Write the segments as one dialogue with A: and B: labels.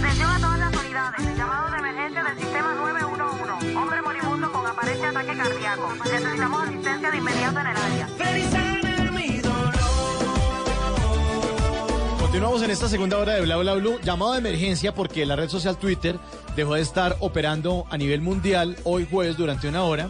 A: Atención a todas las unidades. Llamado de emergencia del sistema 911. Hombre moribundo con aparente ataque cardíaco. Necesitamos asistencia de inmediato en el área.
B: Continuamos en esta segunda hora de Bla Bla Blue. Llamado de emergencia porque la red social Twitter dejó de estar operando a nivel mundial hoy jueves durante una hora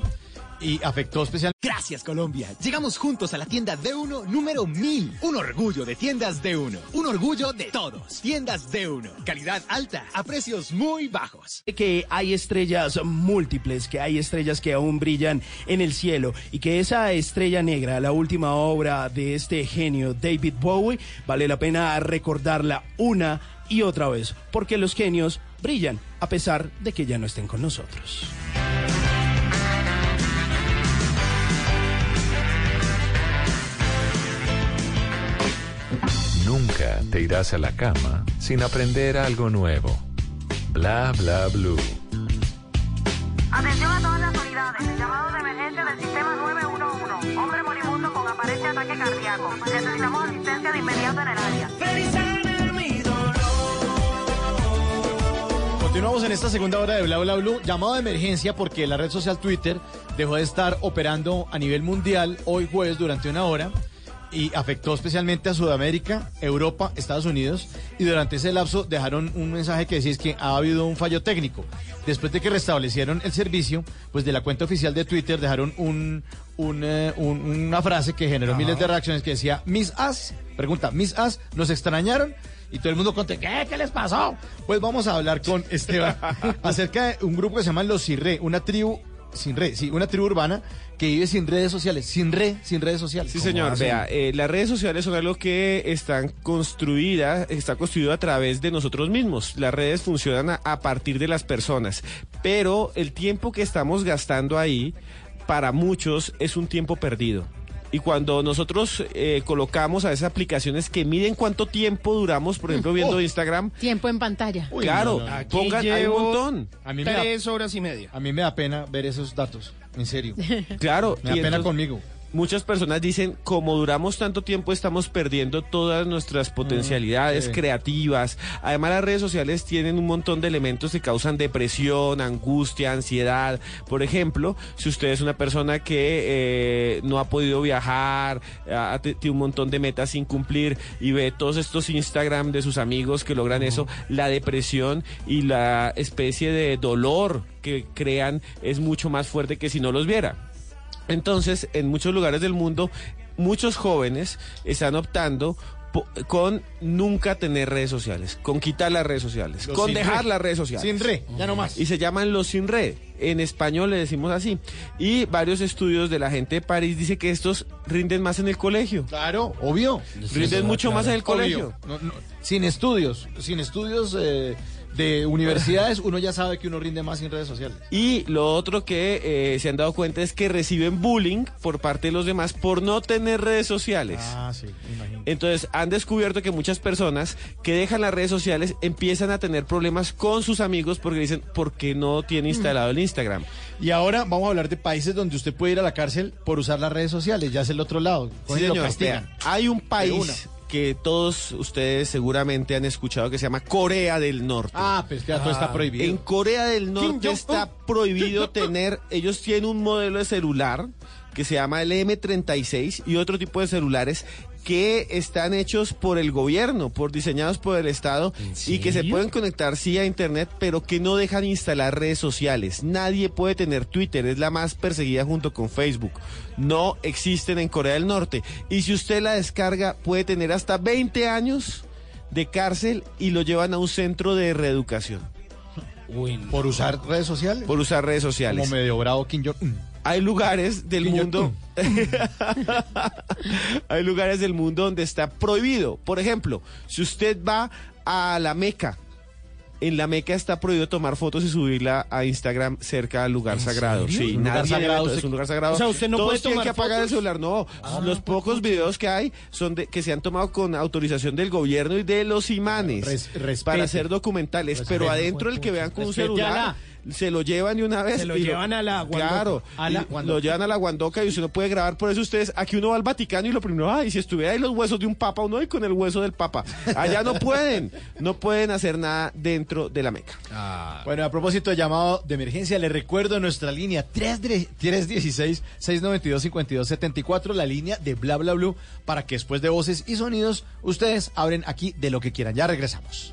B: y afectó especialmente.
C: Gracias Colombia. Llegamos juntos a la tienda D1 número 1000. Un orgullo de tiendas D1. Un orgullo de todos. Tiendas D1. Calidad alta a precios muy bajos.
D: que hay estrellas múltiples, que hay estrellas que aún brillan en el cielo y que esa estrella negra, la última obra de este genio David Bowie, vale la pena recordarla una y otra vez, porque los genios brillan a pesar de que ya no estén con nosotros.
E: Nunca te irás a la cama sin aprender algo nuevo. Bla bla blue.
A: Atención a todas las unidades. Llamado de emergencia del sistema 911. Hombre moribundo con aparente ataque cardíaco. Necesitamos asistencia de inmediato en el área.
B: Continuamos en esta segunda hora de Bla Bla Blue. Llamado de emergencia porque la red social Twitter dejó de estar operando a nivel mundial hoy jueves durante una hora y afectó especialmente a Sudamérica, Europa, Estados Unidos y durante ese lapso dejaron un mensaje que decía es que ha habido un fallo técnico. Después de que restablecieron el servicio, pues de la cuenta oficial de Twitter dejaron un, un, eh, un- una frase que generó miles de reacciones que decía, Miss As, pregunta, Miss As, ¿nos extrañaron? Y todo el mundo contó, ¿qué? ¿Qué les pasó? Pues vamos a hablar con Esteban acerca de un grupo que se llama Los Cirre, una tribu, sin red, sí, una tribu urbana que vive sin redes sociales, sin red, sin redes sociales.
F: Sí,
B: ¿Cómo
F: señor.
B: hacen?
F: Vea, eh, las redes sociales son algo que están construidas, está construido a través de nosotros mismos. Las redes funcionan a, a partir de las personas, pero el tiempo que estamos gastando ahí, para muchos, es un tiempo perdido. Y cuando nosotros eh, colocamos a esas aplicaciones que miden cuánto tiempo duramos, por ejemplo, viendo
B: Oh.
F: Instagram,
G: Tiempo en pantalla.
B: Uy,
F: claro,
B: no, no, no.
D: Aquí
F: pongan, hay un montón.
B: A mí, me da,
D: Tres horas y media.
B: a mí me da pena ver esos datos, en serio.
F: Claro,
B: Me da pena
F: entonces-
B: conmigo.
F: Muchas personas dicen, como duramos tanto tiempo, estamos perdiendo todas nuestras potencialidades
B: sí.
F: creativas. Además, las redes sociales tienen un montón de elementos que causan depresión, angustia, ansiedad. Por ejemplo, si usted es una persona que eh, no ha podido viajar, ha, tiene un montón de metas sin cumplir y ve todos estos Instagram de sus amigos que logran eso, la depresión y la especie de dolor que crean es mucho más fuerte que si no los viera. Entonces, en muchos lugares del mundo, muchos jóvenes están optando po- con nunca tener redes sociales, con quitar las redes sociales,
B: Los
F: con dejar
B: re.
F: las redes sociales.
B: Sin re, ya no más.
F: Y se llaman los sin red. En español le decimos así. Y varios estudios de la gente de París dice que estos rinden más en el colegio.
B: Claro, obvio.
F: Rinden mucho más en el colegio.
B: No, no, sin estudios, sin estudios eh, de universidades, uno ya sabe que uno rinde más sin redes sociales.
F: Y lo otro que eh, se han dado cuenta es que reciben bullying por parte de los demás por no tener redes sociales.
B: Ah, sí, me imagino.
F: Entonces han descubierto que muchas personas que dejan las redes sociales empiezan a tener problemas con sus amigos porque dicen, ¿por qué no tiene instalado el Instagram?
B: Y ahora vamos a hablar de países donde usted puede ir a la cárcel por usar las redes sociales, ya es el otro lado.
F: Sí,
B: lo
F: señor.
B: castigan.
F: Hay un país que todos ustedes seguramente han escuchado que se llama Corea del Norte.
B: Ah, pues que ya todo está prohibido.
F: En Corea del Norte está prohibido tener, ellos tienen un modelo de celular que se llama el M36 y otro tipo de celulares que están hechos por el gobierno, por diseñados por el Estado y que se pueden conectar sí a internet, pero que no dejan instalar redes sociales. Nadie puede tener Twitter, es la más perseguida junto con Facebook. No existen en Corea del Norte y si usted la descarga puede tener hasta 20 años de cárcel y lo llevan a un centro de reeducación
B: por usar redes sociales.
F: por usar redes sociales.
B: Como medio bravo Kim Jong-un.
F: Hay lugares del mundo. Hay lugares del mundo donde está prohibido. Por ejemplo, si usted va a la Meca, en la Meca está prohibido tomar fotos y subirla a Instagram cerca al lugar sagrado.
D: serio?
F: Sí,
B: ¿Un lugar
F: nadie
B: sagrado?
F: debe- es un lugar sagrado.
D: O sea, usted no
F: Todos
D: puede tomar
F: que apagar el
D: fotos.
F: celular. No, los pocos videos que hay son de que se han tomado con autorización del gobierno y de los imanes
B: Res- respete.
F: para hacer documentales. Pero
B: Respete.
F: adentro el que vean con un celular
B: la-
F: se lo llevan de una vez.
D: Se lo
F: y
D: llevan a la Guandoca.
F: Claro,
B: A la Guandoca.
F: lo llevan a la Guandoca y usted no puede grabar. Por eso ustedes, aquí uno va al Vaticano y lo primero, ay, si estuviera ahí los huesos de un papa, uno ahí con el hueso del papa. Allá no pueden, no pueden hacer nada dentro de la Meca.
B: Bueno, a propósito de llamado de emergencia, le recuerdo nuestra línea 316-692-5274, la línea de bla bla blue, para que después de voces y sonidos, ustedes abren aquí de lo que quieran. Ya regresamos.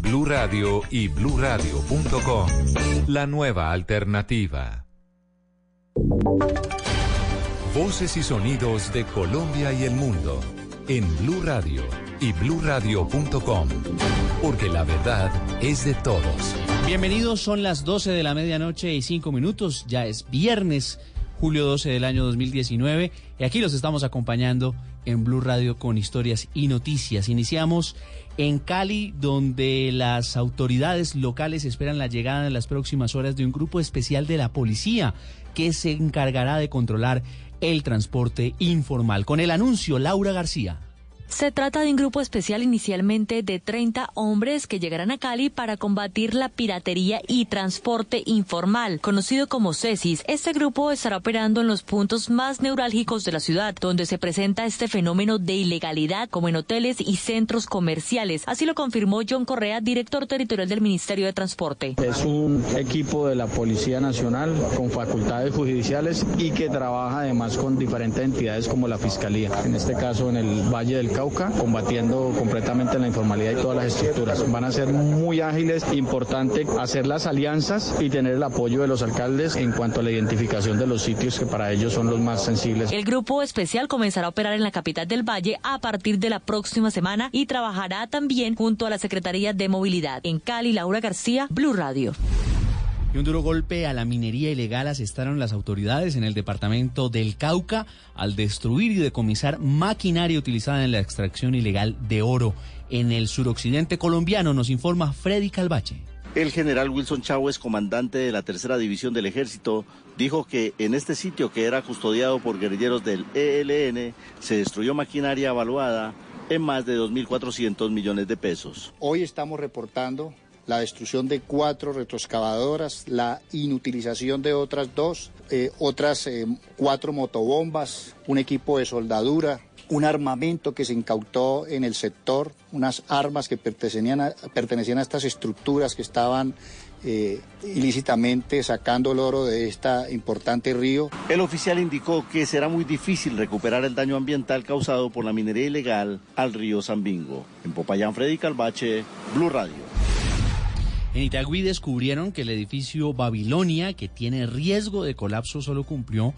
E: Blue Radio y bluradio.com. La nueva alternativa. Voces y sonidos de Colombia y el mundo en Blue Radio y bluradio.com, porque la verdad es de todos.
G: Bienvenidos, son las 12 de la medianoche y 5 minutos, ya es viernes, julio 12 del año 2019, y aquí los estamos acompañando en Blue Radio con historias y noticias. Iniciamos en Cali, donde las autoridades locales esperan la llegada en las próximas horas de un grupo especial de la policía que se encargará de controlar el transporte informal. Con el anuncio, Laura García.
H: Se trata de un grupo especial inicialmente de 30 hombres que llegarán a Cali para combatir la piratería y transporte informal, conocido como CESIS. Este grupo estará operando en los puntos más neurálgicos de la ciudad, donde se presenta este fenómeno de ilegalidad, como en hoteles y centros comerciales. Así lo confirmó John Correa, director territorial del Ministerio de Transporte.
I: Es un equipo de la Policía Nacional con facultades judiciales y que trabaja además con diferentes entidades como la Fiscalía, en este caso en el Valle del Cauca, combatiendo completamente la informalidad y todas las estructuras. Van a ser muy ágiles, importante hacer las alianzas y tener el apoyo de los alcaldes en cuanto a la identificación de los sitios que para ellos son los más sensibles.
H: El grupo especial comenzará a operar en la capital del Valle a partir de la próxima semana y trabajará también junto a la Secretaría de Movilidad. En Cali, Laura García, Blue Radio.
G: Y un duro golpe a la minería ilegal asestaron las autoridades en el departamento del Cauca al destruir y decomisar maquinaria utilizada en la extracción ilegal de oro. En el suroccidente colombiano nos informa Freddy Calvache.
J: El general Wilson Chávez, comandante de la tercera división del ejército, dijo que en este sitio que era custodiado por guerrilleros del ELN se destruyó maquinaria evaluada en más de 2.400 millones de pesos.
K: Hoy estamos reportando la destrucción de cuatro retroexcavadoras, la inutilización de otras dos, eh, otras eh, cuatro motobombas, un equipo de soldadura, un armamento que se incautó en el sector, unas armas que pertenecían a, pertenecían a estas estructuras que estaban eh, ilícitamente sacando el oro de este importante río.
J: El oficial indicó que será muy difícil recuperar el daño ambiental causado por la minería ilegal al río Zambingo. En Popayán, Freddy Calvache, Blue Radio.
G: En Itagüí descubrieron que el edificio Babilonia, que tiene riesgo de colapso, solo cumplió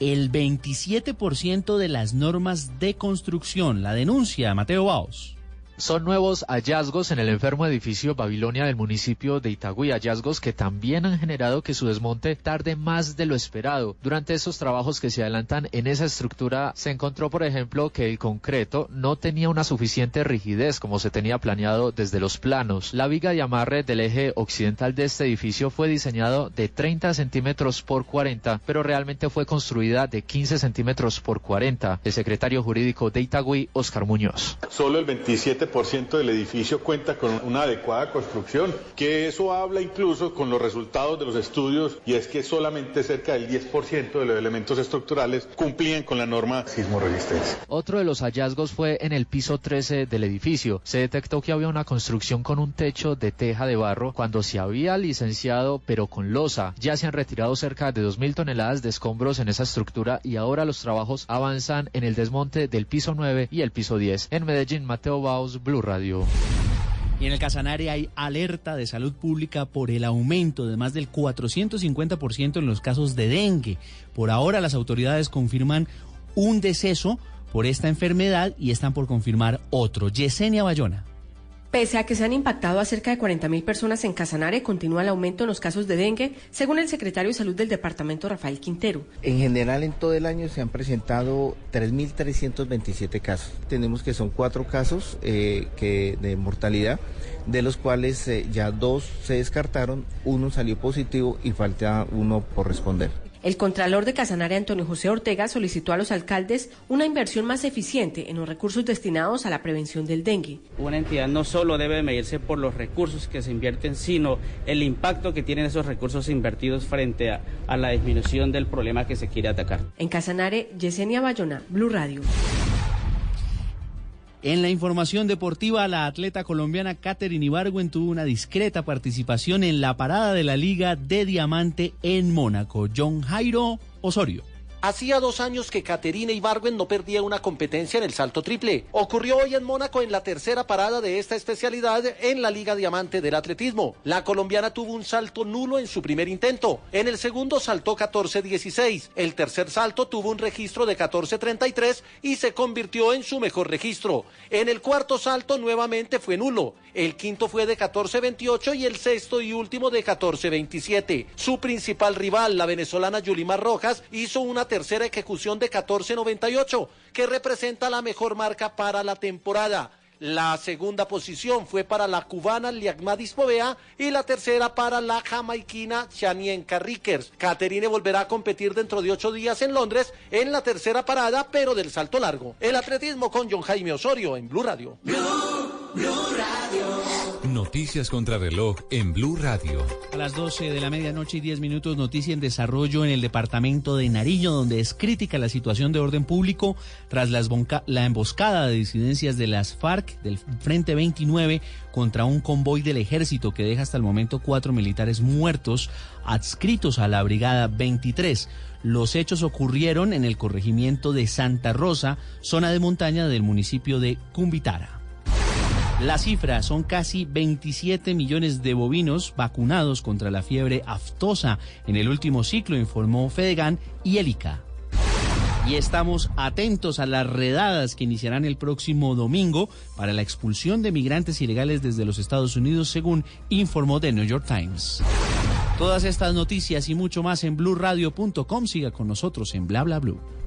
G: el 27% de las normas de construcción. La denuncia, Mateo Baos.
L: Son nuevos hallazgos en el enfermo edificio Babilonia del municipio de Itagüí, hallazgos que también han generado que su desmonte tarde más de lo esperado. Durante esos trabajos que se adelantan en esa estructura se encontró, por ejemplo, que el concreto no tenía una suficiente rigidez como se tenía planeado desde los planos. La viga de amarre del eje occidental de este edificio fue diseñado de 30 centímetros por 40, pero realmente fue construida de 15 centímetros por 40. El secretario jurídico de Itagüí, Oscar Muñoz.
M: Solo el 27 97% del edificio cuenta con una adecuada construcción, que eso habla incluso con los resultados de los estudios y es que solamente cerca del 10% de los elementos estructurales cumplían con la norma sismo resistencia.
L: Otro de los hallazgos fue en el piso 13 del edificio. Se detectó que había una construcción con un techo de teja de barro cuando se había licenciado pero con losa. Ya se han retirado cerca de 2.000 toneladas de escombros en esa estructura y ahora los trabajos avanzan en el desmonte del piso 9 y el piso 10. En Medellín, Mateo Baus, Blue Radio.
G: Y en el Casanare hay alerta de salud pública por el aumento de más del 450% en los casos de dengue. Por ahora las autoridades confirman un deceso por esta enfermedad y están por confirmar otro. Yesenia Bayona.
N: Pese a que se han impactado a cerca de 40.000 personas en Casanare, continúa el aumento en los casos de dengue, según el secretario de Salud del departamento, Rafael Quintero.
O: En general, en todo el año se han presentado 3.327 casos. Tenemos que son cuatro casos eh, que de mortalidad, de los cuales eh, ya dos se descartaron, uno salió positivo y falta uno por responder.
N: El Contralor de Casanare, Antonio José Ortega, solicitó a los alcaldes una inversión más eficiente en los recursos destinados a la prevención del dengue.
P: Una entidad no solo debe medirse por los recursos que se invierten, sino el impacto que tienen esos recursos invertidos frente a, a la disminución del problema que se quiere atacar.
N: En Casanare, Yesenia Bayona, Blue Radio.
G: En la información deportiva, la atleta colombiana Katherine Ibargüen tuvo una discreta participación en la parada de la Liga de Diamante en Mónaco. John Jairo Osorio.
Q: Hacía dos años que Caterina Ibargüen no perdía una competencia en el salto triple. Ocurrió hoy en Mónaco en la tercera parada de esta especialidad en la Liga Diamante del Atletismo. La colombiana tuvo un salto nulo en su primer intento. En el segundo saltó 14.16. El tercer salto tuvo un registro de 14.33 y se convirtió en su mejor registro. En el cuarto salto nuevamente fue nulo. El quinto fue de 14.28 y el sexto y último de 14.27. Su principal rival, la venezolana Yulimar Rojas, hizo una tercera ejecución de 14.98, que representa la mejor marca para la temporada. La segunda posición fue para la cubana Liagmadis Povea y la tercera para la jamaiquina Chanienka Rickers. Caterine volverá a competir dentro de ocho días en Londres en la tercera parada, pero del salto largo. El atletismo con John Jaime Osorio en Blue Radio.
E: Noticias contra reloj en Blue Radio.
G: A las 12 de la medianoche y 10 minutos, noticia en desarrollo en el departamento de Nariño, donde es crítica la situación de orden público tras la, la emboscada de disidencias de las FARC del Frente 29 contra un convoy del ejército que deja hasta el momento cuatro militares muertos adscritos a la Brigada 23. Los hechos ocurrieron en el corregimiento de Santa Rosa, zona de montaña del municipio de Cumbitara. La cifra son casi 27 millones de bovinos vacunados contra la fiebre aftosa en el último ciclo, informó Fedegan y Elica. Y estamos atentos a las redadas que iniciarán el próximo domingo para la expulsión de migrantes ilegales desde los Estados Unidos, según informó The New York Times. Todas estas noticias y mucho más en blurradio.com. Siga con nosotros en Bla Bla.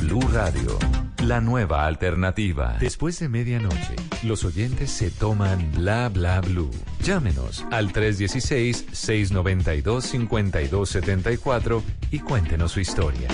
E: Blue Radio, la nueva alternativa. Después de medianoche, los oyentes se toman Bla Bla Blue. Llámenos al 316-692-5274 y cuéntenos su historia.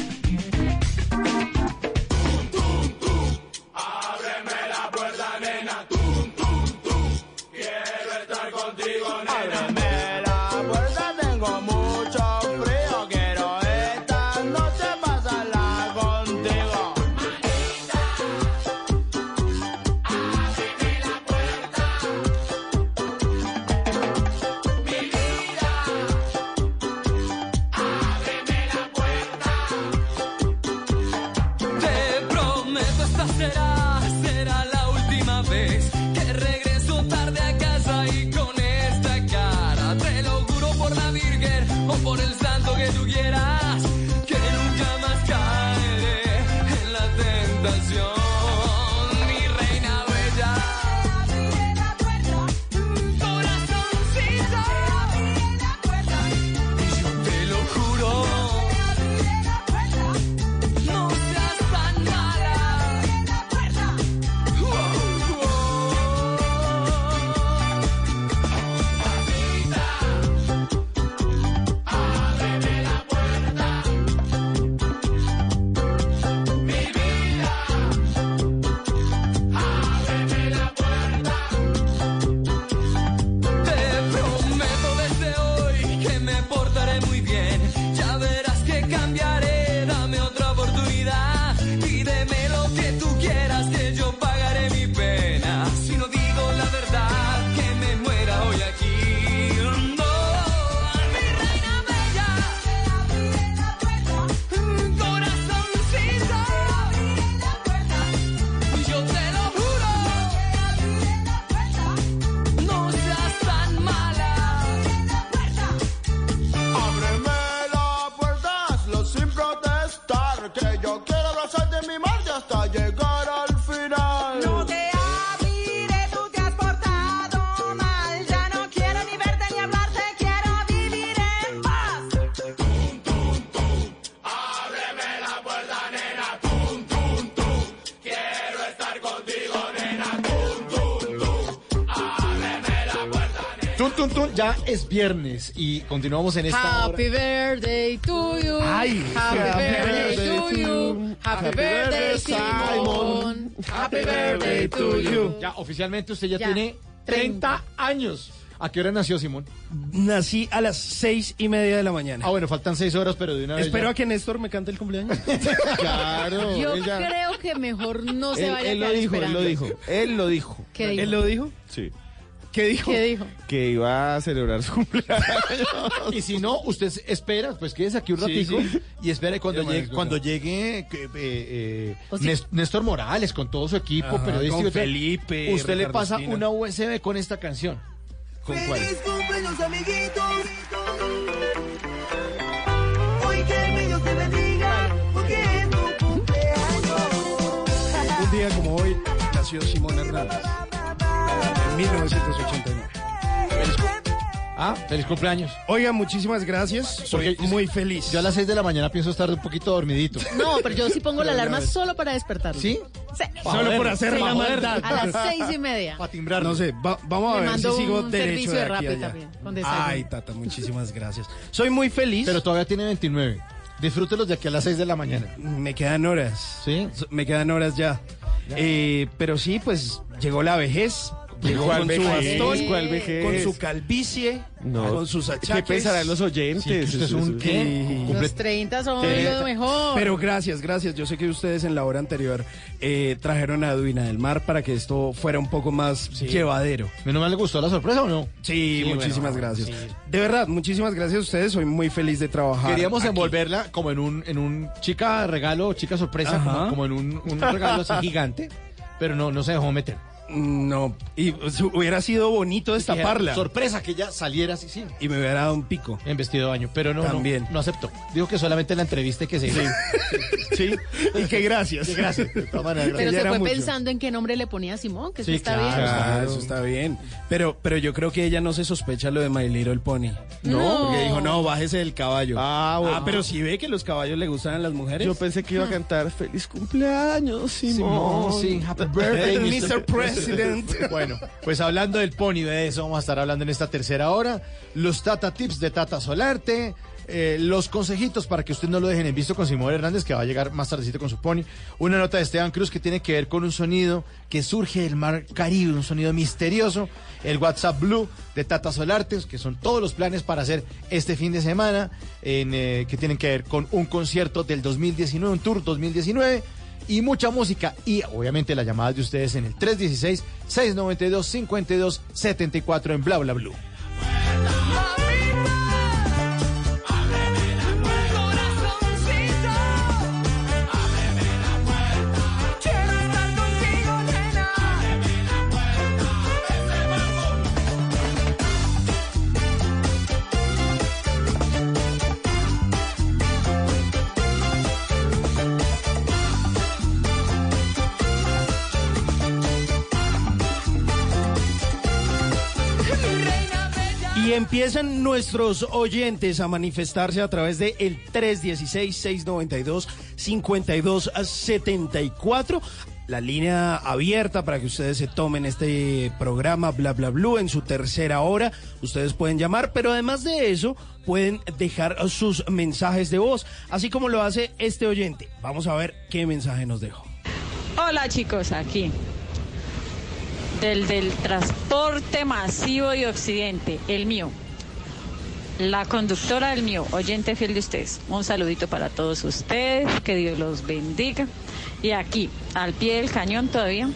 B: Es viernes y continuamos en esta hora.
R: Happy birthday to you.
B: Ay,
R: happy,
B: happy
R: birthday
B: birthday
R: to
B: to
R: you. Happy
B: Happy
R: birthday, Simon. Happy birthday to you.
B: Ya, oficialmente usted ya,
R: Ya,
B: tiene 30 años. ¿A qué hora nació Simón?
D: Nací a las seis y media de la mañana.
B: Ah, bueno, faltan seis horas, pero de una vez.
D: Espero
B: ya-
D: a que Néstor me cante el cumpleaños.
B: Claro.
R: Yo
B: ella-
R: creo que mejor no se
F: Él,
R: vaya a
F: él lo dijo, él
R: esperando.
F: lo dijo. Él lo dijo.
R: ¿Qué dijo?
D: ¿Él lo dijo?
F: Sí.
D: ¿Qué dijo?
R: ¿Qué dijo?
F: Que iba a celebrar su cumpleaños.
B: Y si no, usted espera, pues quédese aquí un
F: Sí, sí.
B: y espera y cuando llegue, cuando llegue eh, eh,
R: O
B: Nes- Néstor Morales con todo su equipo
D: Ajá,
B: periodístico,
D: con Felipe,
B: usted le pasa una USB con esta canción. ¿Con cuál?
A: cumpleaños, amiguitos. Hoy que el niño te bendiga, porque es tu cumpleaños.
D: Un día como hoy nació Simón Hernández. En 1989.
B: Ah, feliz cumpleaños.
D: Oiga, muchísimas gracias. Soy
B: Porque
D: muy feliz.
B: Yo a las 6 de la mañana pienso estar un poquito dormidito.
R: No, pero yo sí pongo la alarma solo para despertarlo.
B: ¿Sí?
R: Sí.
D: Solo por hacer
R: Sí,
D: la maldad.
R: A las seis y media.
B: Para timbrar.
D: No sé, va- vamos a
R: Le
D: ver si sigo
R: un
D: derecho
R: servicio
D: de
R: de
D: aquí allá.
R: también.
D: Ay, Tata, muchísimas gracias. Soy muy feliz.
B: Pero todavía tiene 29. Disfrútelos de aquí a las 6 de la mañana.
D: Me quedan horas.
B: ¿Sí?
D: Me quedan horas ya. Eh, pero sí, pues llegó la vejez. Llegó
F: ¿Cuál
D: con su con su calvicie,
F: No.
D: con sus achaques.
F: ¿Qué pensarán los oyentes?
B: Sí, es un
F: Eso-
B: qué?
R: Los 30 son
D: Sí.
R: lo mejor.
D: Pero gracias, gracias. Yo sé que ustedes en la hora anterior eh, trajeron a Duina del Mar para que esto fuera un poco más llevadero.
B: ¿Menos mal le gustó la sorpresa o no?
D: Sí,
B: Sí,
D: muchísimas
B: bueno,
D: gracias.
B: sí.
D: De verdad, muchísimas gracias a ustedes. Soy muy feliz de trabajar.
B: Queríamos
D: aquí.
B: envolverla como en un, en un chica regalo, chica sorpresa, como en un, un regalo así gigante, pero no, no se dejó meter.
D: No, y hubiera sido bonito destaparla.
B: Sorpresa que ella saliera así, sí,
D: Y me hubiera dado un pico.
B: en vestido de baño, pero no, no-
D: También.
B: no, aceptó. Dijo que solamente en la entrevista que se hizo.
D: Sí, y que gracias.
B: Sí, gracias. De todas maneras,
R: Pero se fue
D: mucho.
R: pensando en qué nombre le ponía a Simón, que eso
B: Sí,
R: está
B: claro.
R: bien.
D: Ah, eso está bien. Pero, pero yo creo que ella no se sospecha lo de My Little Pony.
R: No.
D: Porque dijo, no, bájese del caballo.
F: Ah, bueno.
D: pero si ve que los caballos le gustan a las mujeres.
F: Yo pensé que iba a cantar feliz cumpleaños,
B: Simón,
F: Simón.
B: sí, happy birthday,
D: Mr. President.
B: Bueno, pues hablando del pony, de eso vamos a estar hablando en esta tercera hora. Los Tata Tips de Tata Solarte. eh, los consejitos para que usted no lo dejen en visto con Simón Hernández, que va a llegar más tardecito con su pony. Una nota de Esteban Cruz que tiene que ver con un sonido que surge del mar Caribe, un sonido misterioso. El WhatsApp Blue de Tata Solarte, que son todos los planes para hacer este fin de semana, en, eh, que tienen que ver con un concierto del 2019, un tour 2019 y mucha música y obviamente las llamadas de ustedes en el 316-692-5274 en Bla Bla Blue.
D: Y empiezan nuestros oyentes a manifestarse a través de el 316-692-5274. La línea abierta para que ustedes se tomen este programa Bla Bla Blue en su tercera hora. Ustedes pueden llamar, pero además de eso, pueden dejar sus mensajes de voz, así como lo hace este oyente. Vamos a ver qué mensaje nos dejó.
S: Hola chicos, aquí. Del, del transporte masivo de Occidente, el mío. La conductora del mío, oyente fiel de ustedes. Un saludito para todos ustedes, que Dios los bendiga. Y aquí, al pie del cañón todavía,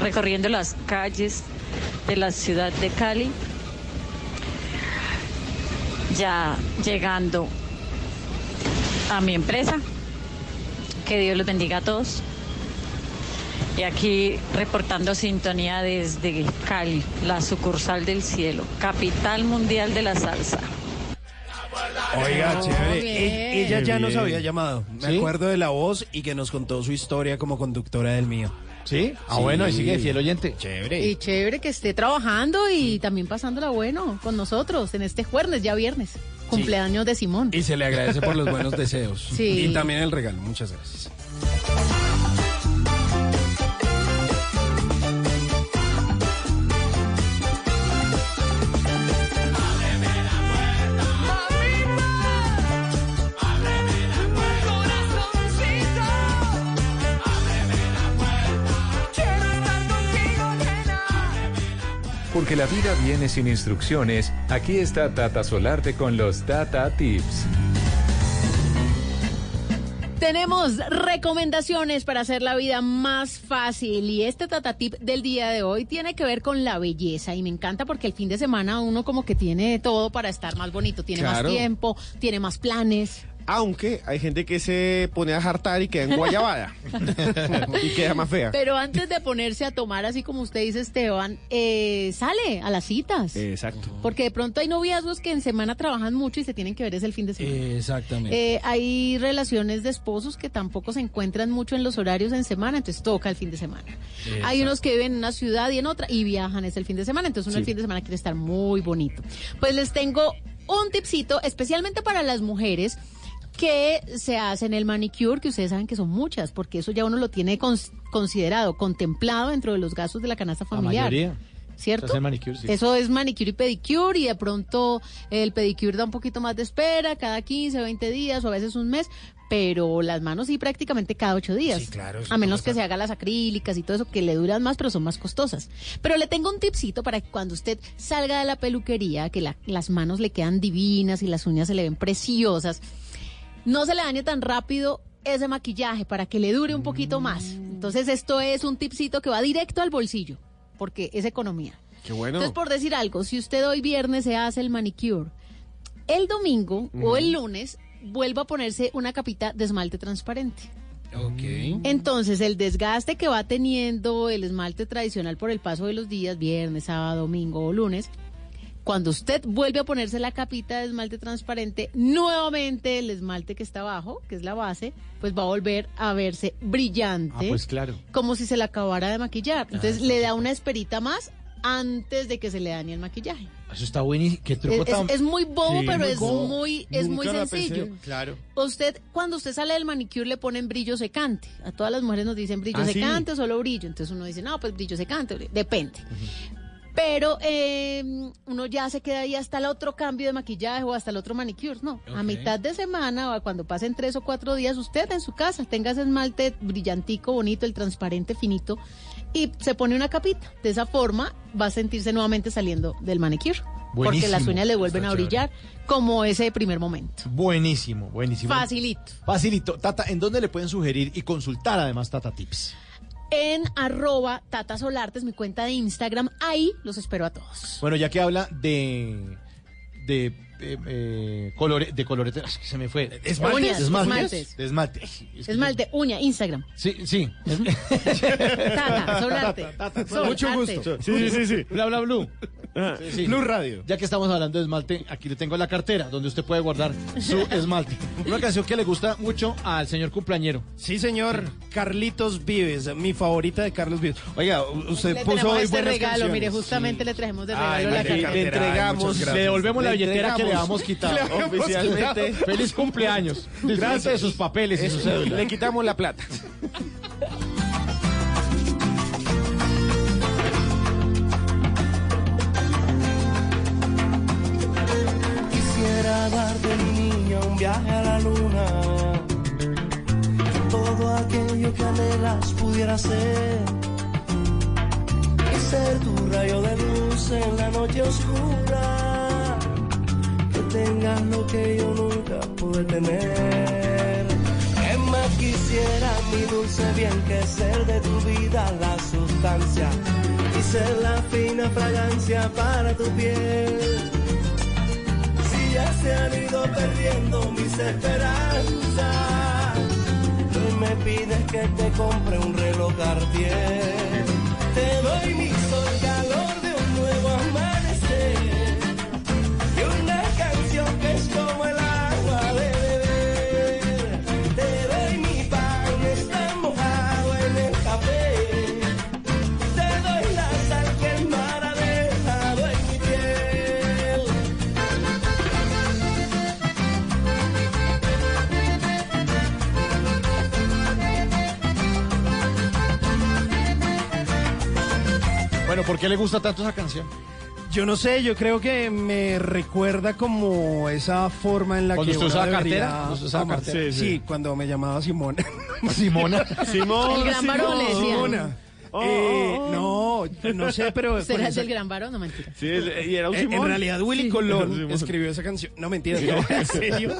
S: recorriendo las calles de la ciudad de Cali, ya llegando a mi empresa. Que Dios los bendiga a todos. Y aquí reportando sintonía desde Cali, la sucursal del cielo, capital mundial de la salsa.
D: Oiga, chévere.
R: bien.
D: Ella ya nos había llamado. Me
B: ¿Sí?
D: acuerdo de la voz y que nos contó su historia como conductora del mío.
B: ¿Sí? Ah, bueno, y sigue de fiel oyente.
D: Chévere.
R: Y chévere que esté trabajando y también pasándola bueno con nosotros en este jueves, ya viernes. Cumpleaños de Simón.
D: Y se le agradece por los buenos deseos.
R: Sí.
D: Y también el regalo. Muchas gracias.
E: Porque la vida viene sin instrucciones, aquí está Tata Solarte con los Tata Tips.
R: Tenemos recomendaciones para hacer la vida más fácil y este tatatip del día de hoy tiene que ver con la belleza y me encanta porque el fin de semana uno como que tiene todo para estar más bonito, tiene
F: Claro.
R: más tiempo, tiene más planes.
F: Aunque hay gente que se pone a jartar y queda en guayabada. y queda más fea.
R: Pero antes de ponerse a tomar, así como usted dice Esteban, eh, sale a las citas.
F: Exacto.
R: Porque de pronto hay noviazgos que en semana trabajan mucho y se tienen que ver es el fin de semana.
D: Exactamente.
R: Eh, hay relaciones de esposos que tampoco se encuentran mucho en los horarios en semana, entonces toca el fin de semana. Hay unos que viven en una ciudad y en otra y viajan es el fin de semana, entonces uno el fin de semana quiere estar muy bonito. Pues les tengo un tipcito especialmente para las mujeres que se hacen el manicure, que ustedes saben que son muchas, porque eso ya uno lo tiene cons- considerado, contemplado dentro de los gastos de la canasta
B: La
R: familiar.
B: mayoría.
R: ¿Cierto?
B: Hace manicure, sí.
R: Eso es manicure y pedicure y de pronto el pedicure da un poquito más de espera, cada 15, 20 días o a veces un mes, pero las manos sí prácticamente cada 8 días.
D: Sí, claro,
R: A menos que se haga las acrílicas y todo eso que le duran más, pero son más costosas. Pero le tengo un tipcito para que cuando usted salga de la peluquería, que la- las manos le quedan divinas y las uñas se le ven preciosas, no se le dañe tan rápido ese maquillaje para que le dure un poquito más. Entonces esto es un tipcito que va directo al bolsillo, porque es economía.
F: Qué bueno.
R: Entonces, por decir algo, si usted hoy viernes se hace el manicure, el domingo o el lunes vuelva a ponerse una capita de esmalte transparente.
D: Ok.
R: Entonces, el desgaste que va teniendo el esmalte tradicional por el paso de los días, viernes, sábado, domingo o lunes, cuando usted vuelve a ponerse la capita de esmalte transparente, nuevamente el esmalte que está abajo, que es la base, pues va a volver a verse brillante
B: Ah, pues claro.
R: como si se le acabara de maquillar. Entonces le da una esperita más antes de que se le dañe el maquillaje.
B: Eso está buenísimo. Qué
R: Es,
B: truco
R: es-
B: tan...
R: es muy bobo,
B: Sí,
R: pero
B: muy
R: es
B: bobo.
R: muy es muy
B: Nunca
R: sencillo.
B: pensé, Claro.
R: Usted cuando usted sale del manicure le ponen brillo secante. A todas las mujeres nos dicen brillo
B: Ah, sí.
R: secante o solo brillo. Entonces uno dice, "No, pues brillo secante, brillo". depende." Pero eh, uno ya se queda ahí hasta el otro cambio de maquillaje o hasta el otro manicure. No, a mitad de semana o cuando pasen tres o cuatro días, usted en su casa tenga ese esmalte brillantico, bonito, el transparente, finito, y se pone una capita. De esa forma va a sentirse nuevamente saliendo del manicure. Porque
B: Buenísimo.
R: las uñas le vuelven
B: Está
R: a brillar como ese primer momento.
B: Buenísimo, buenísimo.
R: Facilito.
B: Facilito. Tata, ¿en dónde le pueden sugerir y consultar además Tata Tips?
R: En arroba Tata Solartes, mi cuenta de Instagram. Ahí los espero a todos.
B: Bueno, ya que habla de de eh, eh, colore, de colorete, se me fue.
R: Esmaltes. Uñas,
B: Esmaltes.
R: esmaltes.
B: De esmalte. Es que-
R: Esmalte, uña, Instagram.
B: Sí, sí.
R: Tata, Solarte.
B: Mucho
R: Solarte.
B: gusto. Sí, sí, sí, sí. Bla, bla, blue. Sí, sí.
F: Blue Radio.
B: Ya que estamos hablando de esmalte, aquí le tengo la cartera donde usted puede guardar su esmalte. Una canción que le gusta mucho al señor cumpleañero.
D: Sí, señor. Carlitos Vives, mi favorita de Carlos Vives. Oiga, usted
R: Le
D: puso hoy
R: este
D: buenas
R: regalo,
D: canciones.
R: mire, justamente le trajimos de regalo
D: Ay,
R: la cartera.
F: Le entregamos.
B: Le devolvemos la
F: Le
B: billetera que le habamos quitado.
F: Le habíamos
B: Oficialmente.
F: quitado.
B: Feliz cumpleaños. Gracias de sus papeles y su cédula.
F: Le quitamos la plata.
T: Quisiera darte mi niña un viaje a la luna. Todo aquello que anhelas pudiera ser. Y ser tu rayo de luz en la noche oscura. Que tengas lo que yo nunca pude tener. Que más quisiera mi dulce bien que ser de tu vida la sustancia. Y ser la fina fragancia para tu piel se han ido perdiendo mis esperanzas. Hoy me pides que te compre un reloj Cartier. Te doy mi sol, calor de un nuevo amanecer.
B: ¿Por qué le gusta tanto esa canción?
D: Yo no sé, yo creo que me recuerda como esa forma en la
B: ¿Cuando
D: que
B: usted usaba
D: debería
B: cartera? ¿Cuando usted usaba cartera?
D: Sí,
B: Sí.
D: cuando me llamaba Simón.
B: Simona.
D: Simón.
R: El gran varón le.
D: Simona. Eh, no, no sé, pero...
R: ¿Será
D: con
R: el gran varón? No, mentira.
F: Sí, y era un
D: Eh, En
F: Simón.
D: realidad, Willy
F: Sí.
D: Colón escribió esa canción. No, mentira, no, en serio.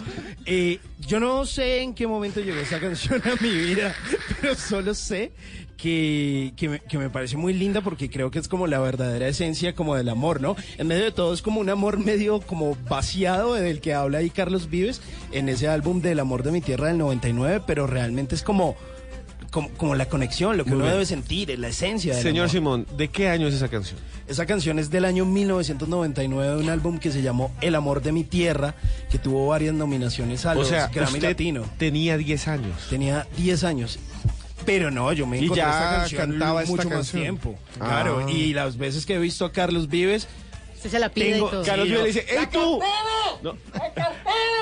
D: Eh, yo no sé en qué momento llegó esa canción a mi vida, pero solo sé que, que, me, que me parece muy linda porque creo que es como la verdadera esencia como del amor, ¿no? En medio de todo es como un amor medio como vaciado del que habla ahí Carlos Vives en ese álbum del amor de mi tierra del 99, pero realmente es como... Como, como la conexión, lo que
F: Muy
D: uno
F: bien.
D: debe sentir, la esencia del
F: Señor
D: amor.
F: Simón, ¿de qué año es esa canción?
D: Esa canción es del año 1999 de un álbum que se llamó El amor de mi tierra, que tuvo varias nominaciones a
F: O
D: los
F: sea,
D: Grammy
F: usted
D: Latino.
F: tenía 10 años.
D: Tenía 10 años. Pero no, yo me
F: Y
D: encontré
F: ya
D: esta canción
F: cantaba esta
D: mucho más
F: canción.
D: tiempo.
F: Ah.
D: Claro, y las veces que he visto a Carlos Vives,
R: Usted se la pide
D: Tengo-
R: y todo.
F: Carlos
D: Sí,
F: Vives le dice, ¡Ey tú! No.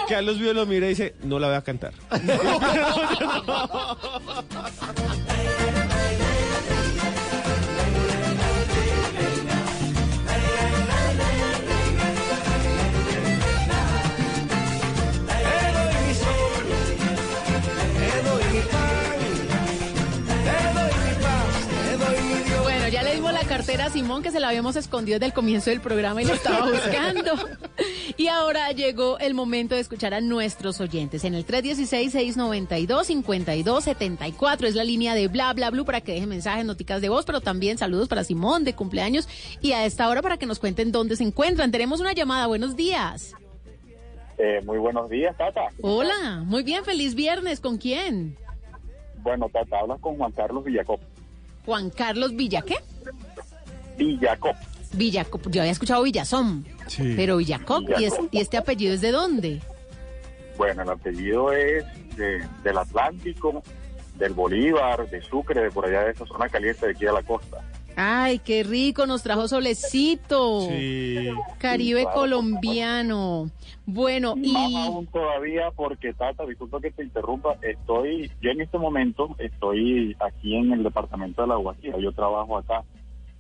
F: Carlos Vives lo mira y dice, no la voy a cantar.
R: Simón, que se la habíamos escondido desde el comienzo del programa y la estaba buscando. Y ahora llegó el momento de escuchar a nuestros oyentes. En el 316-692-5274 es la línea de bla, bla, blue para que dejen mensajes, noticas de voz, pero también saludos para Simón de cumpleaños. Y a esta hora para que nos cuenten dónde se encuentran. Tenemos una llamada. Buenos días.
U: Eh, muy buenos días, Tata.
R: Hola, muy bien, feliz viernes. ¿Con quién?
U: Bueno, Tata, hablas con Juan Carlos Villacop.
R: Juan Carlos Villa, ¿qué?
U: Villacop.
R: Villacop. Yo había escuchado Villazón,
U: Sí.
R: pero Villacop. ¿Y, es-
U: Villacop.
R: ¿Y este apellido es de dónde?
U: Bueno, el apellido es de- del Atlántico, del Bolívar, de Sucre, de por allá de esa zona caliente de aquí a la costa.
R: Ay, qué rico, nos trajo solecito. Caribe
U: Sí, claro,
R: colombiano. Bueno,
U: Y más aún todavía porque, Tata, disculpa que te interrumpa, estoy, yo en este momento estoy aquí en el departamento de La Guajira, yo trabajo acá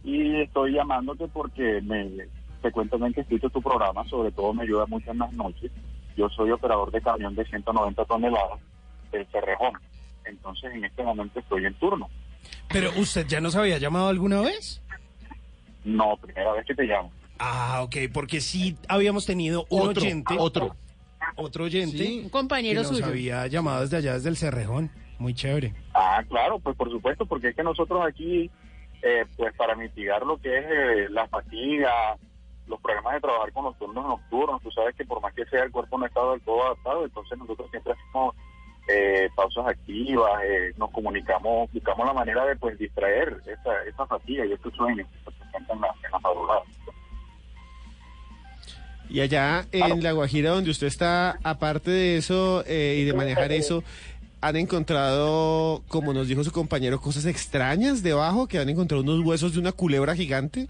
U: y estoy llamándote porque me, te cuento bien que escucho tu programa, sobre todo me ayuda mucho en las noches. Yo soy operador de camión de 190 toneladas del Cerrejón, entonces en este momento estoy en turno.
D: pero usted ya nos había llamado alguna vez.
U: No, primera vez que te llamo.
D: Ah, ok, porque sí habíamos tenido un
U: Otro,
D: oyente.
U: otro.
D: Otro oyente.
U: Sí,
R: un compañero
D: que nos
R: suyo.
D: había llamado desde allá, desde el Cerrejón. Muy chévere.
U: Ah, claro, pues por supuesto, porque es que nosotros aquí, eh, pues para mitigar lo que es eh, la fatiga, los problemas de trabajar con los turnos nocturnos, tú sabes que por más que sea el cuerpo no está del todo adaptado, entonces nosotros siempre hacemos eh, pausas activas, eh, nos comunicamos, buscamos la manera de pues distraer esa, esa fatiga y estos sueños que se presentan en la, en la madrugada.
F: Y allá en La Guajira, donde usted está, aparte de eso eh, y de manejar eso, ¿han encontrado, como nos dijo su compañero, cosas extrañas debajo? ¿Que han encontrado unos huesos de una culebra gigante?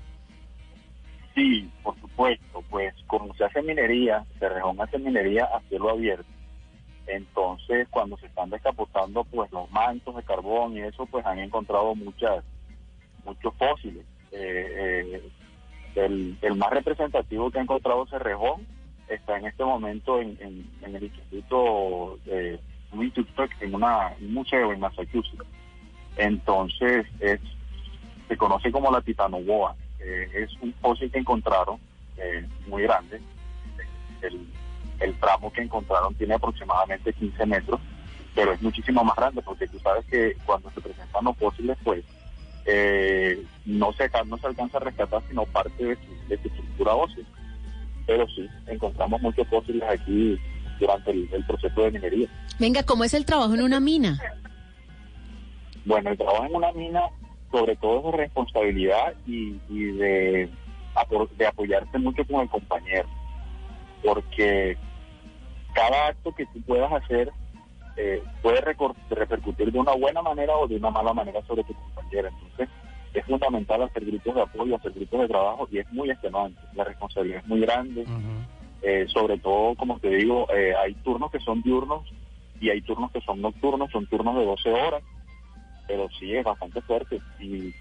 U: Sí, por supuesto, pues como se hace minería, Cerrejón hace minería a cielo abierto. Entonces, cuando se están descapotando pues los mantos de carbón y eso, pues han encontrado muchas, muchos fósiles. Eh, eh, el, el más representativo que ha encontrado Cerrejón está en este momento en, en- en el instituto, de, un instituto en una, un museo en Massachusetts. Entonces, es, se conoce como la titanoboa. Eh, es un fósil que encontraron eh, muy grande. El, tramo que encontraron tiene aproximadamente 15 metros, pero es muchísimo más grande porque tú sabes que cuando se presentan los fósiles, pues eh, no, se, no se alcanza a rescatar sino parte de su, de su estructura ósea. Pero sí, encontramos muchos fósiles aquí durante el, el proceso de minería.
R: Venga, ¿cómo es el trabajo en una mina?
U: Bueno, el trabajo en una mina, sobre todo es de responsabilidad y, y de, de apoyarse mucho con el compañero, porque cada acto que tú puedas hacer eh, puede repercutir de una buena manera o de una mala manera sobre tu compañero. Entonces, es fundamental hacer grupos de apoyo, hacer grupos de trabajo y es muy extenuante. La responsabilidad es muy grande. Eh, sobre todo, como te digo, eh, hay turnos que son diurnos y hay turnos que son nocturnos, son turnos de 12 horas, pero sí es bastante fuerte y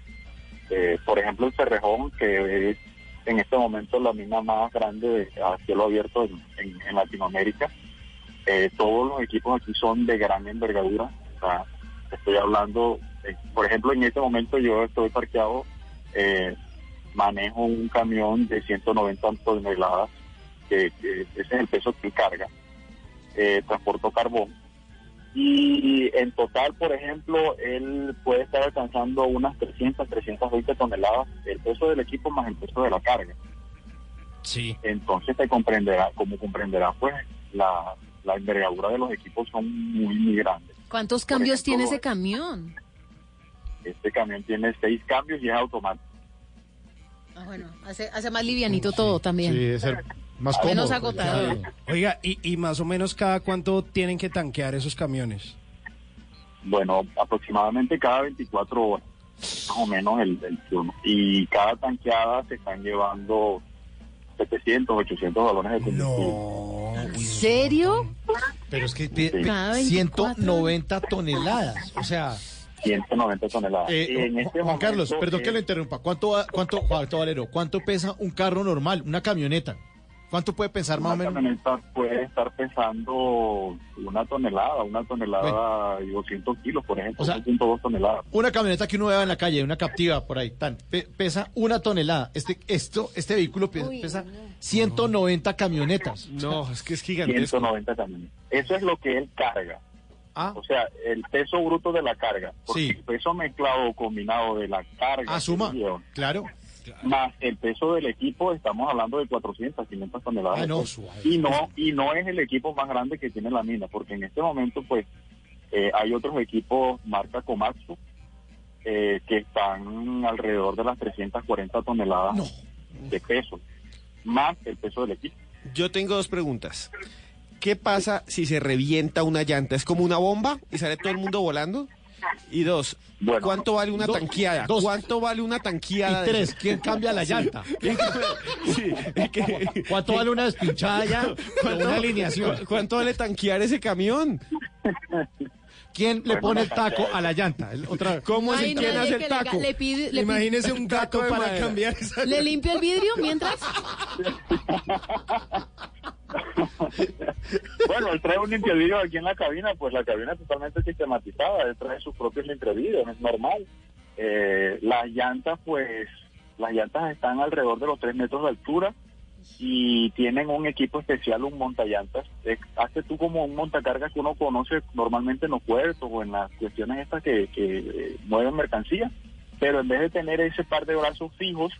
U: Eh, por ejemplo, el Cerrejón, que es en este momento la mina más grande de- a cielo abierto en, en- Latinoamérica. Todos los equipos aquí son de gran envergadura. Estoy hablando, por ejemplo, en este momento yo estoy parqueado, manejo un camión de 190 toneladas, que, que ese es el peso que carga. Eh, transporto carbón. Y en total, por ejemplo, él puede estar alcanzando unas 300, 320 toneladas, el peso del equipo más el peso de la carga.
D: Sí.
U: Entonces te comprenderá, como comprenderá, pues la, la envergadura de los equipos son muy, muy grandes.
R: ¿Cuántos
U: Por
R: cambios
U: ejemplo,
R: tiene ese camión?
U: Este camión tiene seis cambios y es automático.
R: Ah, bueno, hace, hace más livianito todo también.
B: Sí, debe ser más
R: Menos
B: cómodo.
R: agotador.
D: Oiga, y, y más o menos cada cuánto tienen que tanquear esos camiones.
U: Bueno, aproximadamente cada 24 horas, más o menos el, el turno. Y cada tanqueada se están llevando 700, 800 galones de combustible.
R: ¿En serio?
B: Pero es que
R: 24.
B: 190 toneladas. O sea,
U: 190 toneladas.
B: eh,
U: en este
B: Juan Carlos, perdón que lo interrumpa. ¿Cuánto, va- cuánto, Juan Valero, cuánto pesa un carro normal, una camioneta? ¿Cuánto puede pensar más o
U: Una
B: menos?
U: camioneta puede estar pesando una tonelada, una tonelada y 200 kilos, por ejemplo,
B: O sea,
U: 2.2 toneladas.
B: Una camioneta que uno vea en la calle, una captiva por ahí, tan, pe- pesa una tonelada. Este, esto, este vehículo pe- pesa 190 camionetas.
F: No, es que es
U: 190 camiones. Eso es lo que él carga. O sea, el peso bruto de la carga. Porque
B: Ah. Sí.
U: el peso mezclado o combinado de la carga.
B: Ah, suma.
U: lleva,
B: Claro.
U: Más el peso del equipo, estamos hablando de 400, 500 toneladas.
B: Ah, no,
U: y no y no es el equipo más grande que tiene la mina, porque en este momento, pues, eh, hay otros equipos marca Komatsu eh, que están alrededor de las 340 toneladas de peso, más el peso del equipo.
F: Yo tengo dos preguntas. ¿Qué pasa si se revienta una llanta? ¿Es como una bomba y sale todo el mundo volando? Y dos, ¿cuánto vale una
B: dos-
F: tanqueada?
B: dos.
F: ¿Cuánto vale una tanqueada?
B: Y
F: de
B: tres? ¿quién cambia la llanta?
F: Sí, es que-
B: ¿Cuánto vale una despinchada ya?
F: ¿Cuánto-
B: Una alineación.
F: cu- ¿Cuánto vale tanquear ese camión?
B: ¿Quién le
F: Bueno,
B: pone el taco a la llanta? Otra
F: ¿Cómo se quién hace el taco?
R: le pide- le
D: Imagínese un
F: de
D: para
F: madera.
D: cambiar esa...
R: ¿Le limpia el vidrio mientras?
U: Bueno, él trae un limpiavidrio aquí en la cabina, pues la cabina es totalmente sistematizada, él trae sus propios limpiavidrios, es normal. Eh, las llantas, pues, las llantas están alrededor de los 3 metros de altura y tienen un equipo especial, un montallantas. Eh, hace tú como un montacargas que uno conoce normalmente en los puertos o en las cuestiones estas que, que eh, mueven mercancía, pero en vez de tener ese par de brazos fijos,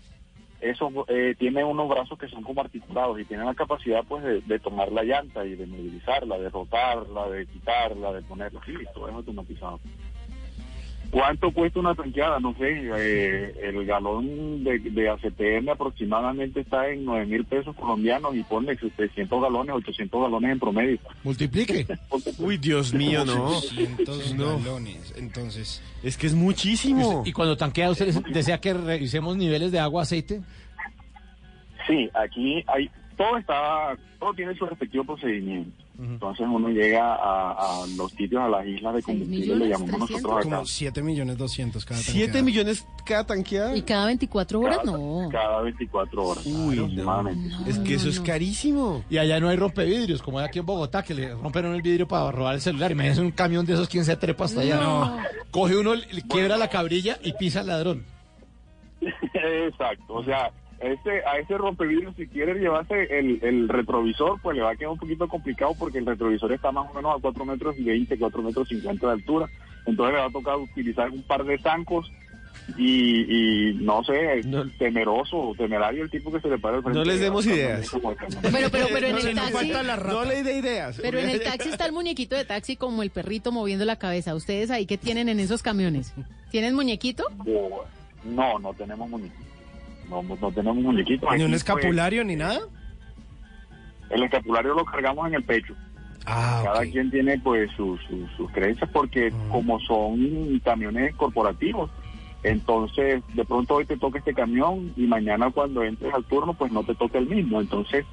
U: esos eh, tiene unos brazos que son como articulados y tienen la capacidad pues de, tomar la llanta y de movilizarla, de rotarla, de quitarla, de ponerla, sí, todo es automatizado. ¿Cuánto cuesta una tanqueada? No sé, eh, el galón de, de ACTM aproximadamente está en 9 mil pesos colombianos y ponle 700 galones, 800 galones en promedio.
B: Multiplique.
F: Uy, Dios mío, no.
D: 200
F: No.
D: galones. Entonces,
F: Es que es muchísimo.
B: Y cuando tanquea, ¿usted desea que revisemos niveles de agua, aceite?
U: Sí, aquí hay todo está, todo tiene su respectivo procedimiento. Entonces uno llega a, a los sitios, a las islas de combustible, le llamamos nosotros acá.
D: como 7 millones 200 cada
F: ¿Siete
D: tanqueada.
F: millones cada tanqueada?
R: ¿Y cada 24 horas? No.
U: Cada 24 horas.
F: Uy, no.
U: aproximadamente.
F: Es que eso es carísimo.
B: Y allá no hay rompevidrios, como hay aquí en Bogotá, que le rompen el vidrio para robar el celular. Imagínense un camión de esos, ¿quién se trepa hasta allá?
R: No.
B: Coge uno, le quiebra la cabrilla y pisa al ladrón.
U: Exacto, o sea, ese, a ese rompevidrio si quiere llevarse el, el retrovisor, pues le va a quedar un poquito complicado porque el retrovisor está más o menos a 4 metros y 20, 4 metros 50 de altura. Entonces le va a tocar utilizar un par de zancos y, y no sé, temeroso o temerario el tipo que se le para al frente.
F: No les demos
U: de-
F: ideas.
U: el.
R: Pero, pero, pero en
F: No,
R: el taxi.
F: No le dé ideas.
R: Pero en el taxi está el muñequito de taxi como el perrito moviendo la cabeza. ¿Ustedes ahí qué tienen en esos camiones? ¿Tienen muñequito?
U: No, no tenemos muñequito. No, no tenemos muñequito.
D: Ni un
U: pues,
D: escapulario ni nada.
U: El escapulario lo cargamos en el pecho.
D: Ah,
U: Cada quien tiene pues sus, sus, sus creencias porque como son camiones corporativos, entonces de pronto hoy te toca este camión y mañana cuando entres al turno pues no te toca el mismo. Entonces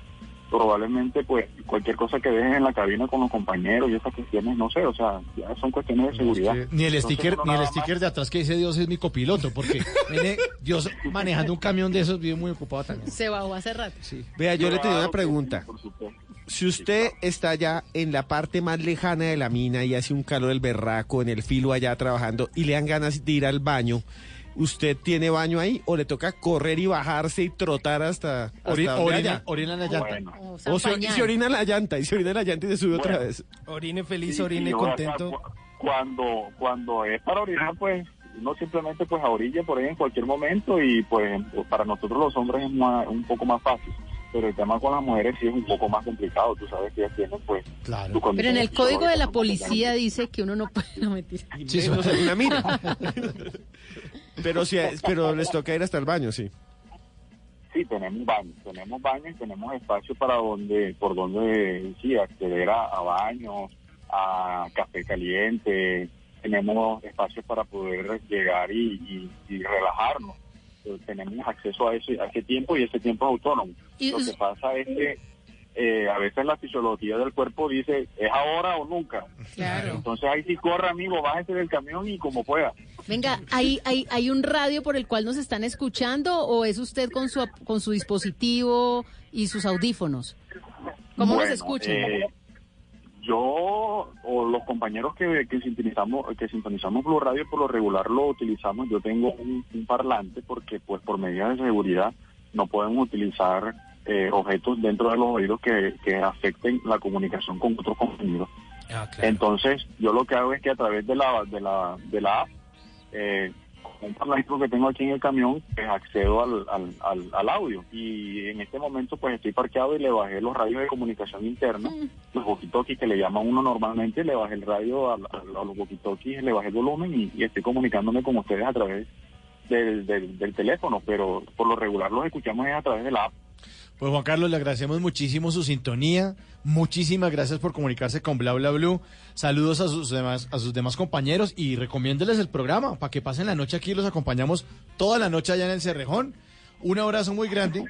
U: probablemente pues cualquier cosa que dejes en la cabina con los compañeros y esas cuestiones, no sé, o sea, ya son cuestiones de seguridad.
B: Ni el
U: Entonces,
B: sticker, ni el sticker de atrás que dice Dios es mi copiloto, porque viene Dios manejando un camión de esos, vive muy ocupado también.
R: Se bajó hace rato.
F: Vea, yo le tenía una
U: sí,
F: pregunta.
U: por supuesto.
F: Si usted está allá en la parte más lejana de la mina y hace un calor del berraco en el filo allá trabajando y le dan ganas de ir al baño, ¿usted tiene baño ahí o le toca correr y bajarse y trotar hasta, hasta
B: Ori- orina, orina la llanta.
U: Bueno,
F: O se, y se orina la llanta, y se orina la llanta y se sube otra vez.
D: Orine feliz,
U: Sí,
D: orine
U: sí, o sea,
D: contento.
U: cu- cuando cuando es para orinar pues uno simplemente pues a orilla por ahí en cualquier momento y pues para nosotros los hombres es más- un poco más fácil pero el tema con las mujeres sí es un poco más complicado tú sabes que ellas tienen pues
B: Claro.
U: su
R: Pero en el código de la policía dice que uno no puede... No, mentira.
F: Sí, una mina. pero, si, pero les toca ir hasta el baño, sí.
U: Sí, tenemos baños, tenemos baños y tenemos espacio para donde, por donde, sí, acceder a, a baños, a café caliente, tenemos espacios para poder llegar y, y- y relajarnos. Tenemos acceso a ese, a ese tiempo y ese tiempo es autónomo. Lo que pasa es que eh, a veces la fisiología del cuerpo dice, es ahora o nunca.
R: Claro.
U: Entonces ahí sí corre, amigo, bájese del camión y como pueda.
R: Venga, ¿hay, hay, ¿hay un radio por el cual nos están escuchando o es usted con su, ap- con su dispositivo y sus audífonos? ¿Cómo nos escuchan?
U: eh, yo o los compañeros que, que sintonizamos que sintonizamos Blue Radio por lo regular lo utilizamos. Yo tengo un, un parlante porque pues por medidas de seguridad no podemos utilizar eh, objetos dentro de los oídos que, que afecten la comunicación con otros compañeros.
D: Ah,
U: Entonces yo lo que hago es que a través de la de la de la app eh, con un parlantito que tengo aquí en el camión, pues accedo al, al, al, al audio. Y en este momento pues estoy parqueado y le bajé los radios de comunicación interna, los walkie que le llaman uno normalmente, le bajé el radio a, a- a los walkie le bajé el volumen y, y estoy comunicándome con ustedes a través del, del, del teléfono, pero por lo regular los escuchamos es a través de la app.
B: Pues Juan Carlos, le agradecemos muchísimo su sintonía. Muchísimas gracias por comunicarse con Bla Bla Blue. Saludos a sus demás, a sus demás compañeros y recomiéndeles el programa para que pasen la noche aquí. Los acompañamos toda la noche allá en el Cerrejón. Un abrazo muy grande.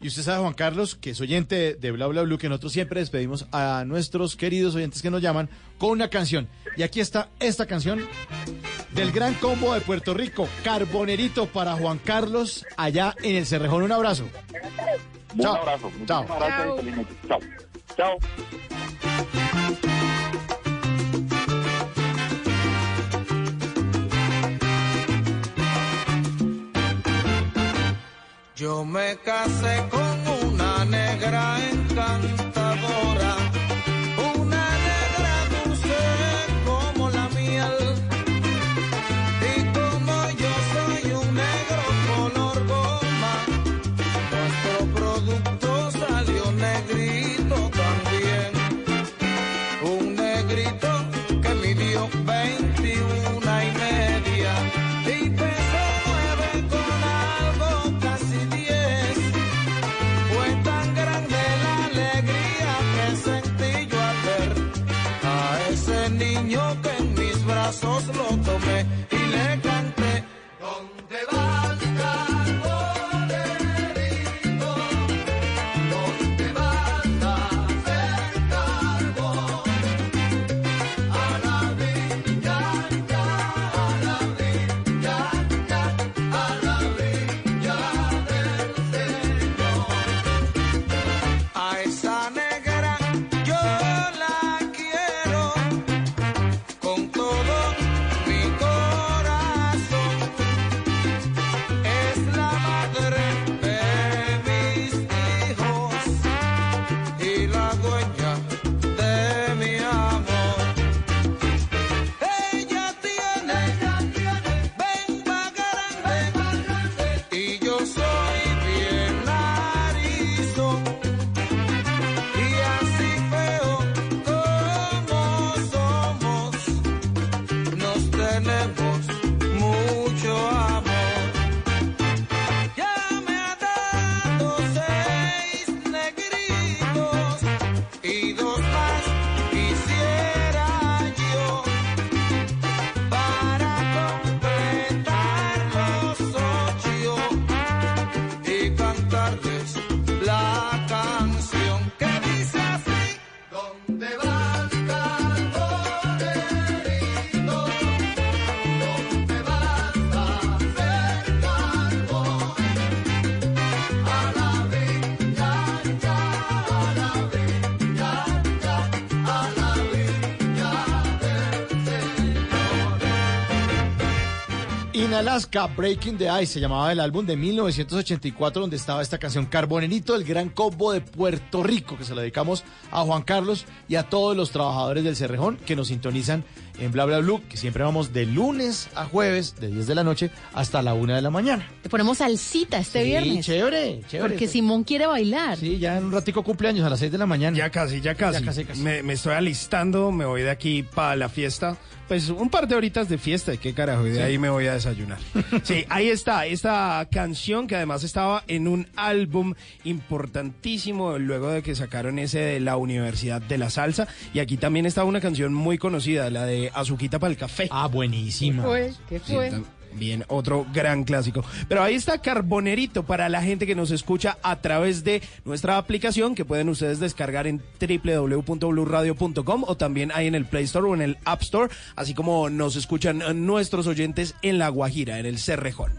B: Y usted sabe, Juan Carlos, que es oyente de Bla Bla Blue, que nosotros siempre despedimos a nuestros queridos oyentes que nos llaman con una canción. Y aquí está esta canción del gran combo de Puerto Rico, Carbonerito para Juan Carlos, allá en el Cerrejón. Un abrazo.
U: Un
B: Chao.
U: abrazo.
B: Chao.
U: Chao. Chao.
V: Yo me casé con una negra encantadora,
B: Alaska, Breaking the Ice se llamaba el álbum de 1984 donde estaba esta canción Carbonerito, el gran combo de Puerto Rico, que se lo dedicamos a Juan Carlos y a todos los trabajadores del Cerrejón que nos sintonizan en Bla Bla Blue, que siempre vamos de lunes a jueves, de 10 de la noche hasta la 1 de la mañana.
R: Te ponemos salsita este
B: Sí,
R: viernes.
B: chévere, chévere.
R: Porque Simón quiere bailar.
B: Sí, ya en un ratico cumpleaños a las 6 de la mañana.
D: Ya casi, ya casi.
B: Ya casi, casi.
D: Me, me estoy alistando, me voy de aquí para la fiesta. Pues un par de horitas de fiesta, ¿y qué carajo? Y de
B: Sí.
D: ahí me voy a desayunar. Sí, ahí está, esta canción que además estaba en un álbum importantísimo luego de que sacaron ese de la Universidad de la Salsa. Y aquí también estaba una canción muy conocida, la de Azuquita para el café.
B: Ah, buenísima.
R: Fue, ¿Qué fue?
D: Bien, otro gran clásico. Pero ahí está Carbonerito para la gente que nos escucha a través de nuestra aplicación que pueden ustedes descargar en www.bluradio.com o también ahí en el Play Store o en el App Store, así como nos escuchan nuestros oyentes en La Guajira, en el Cerrejón.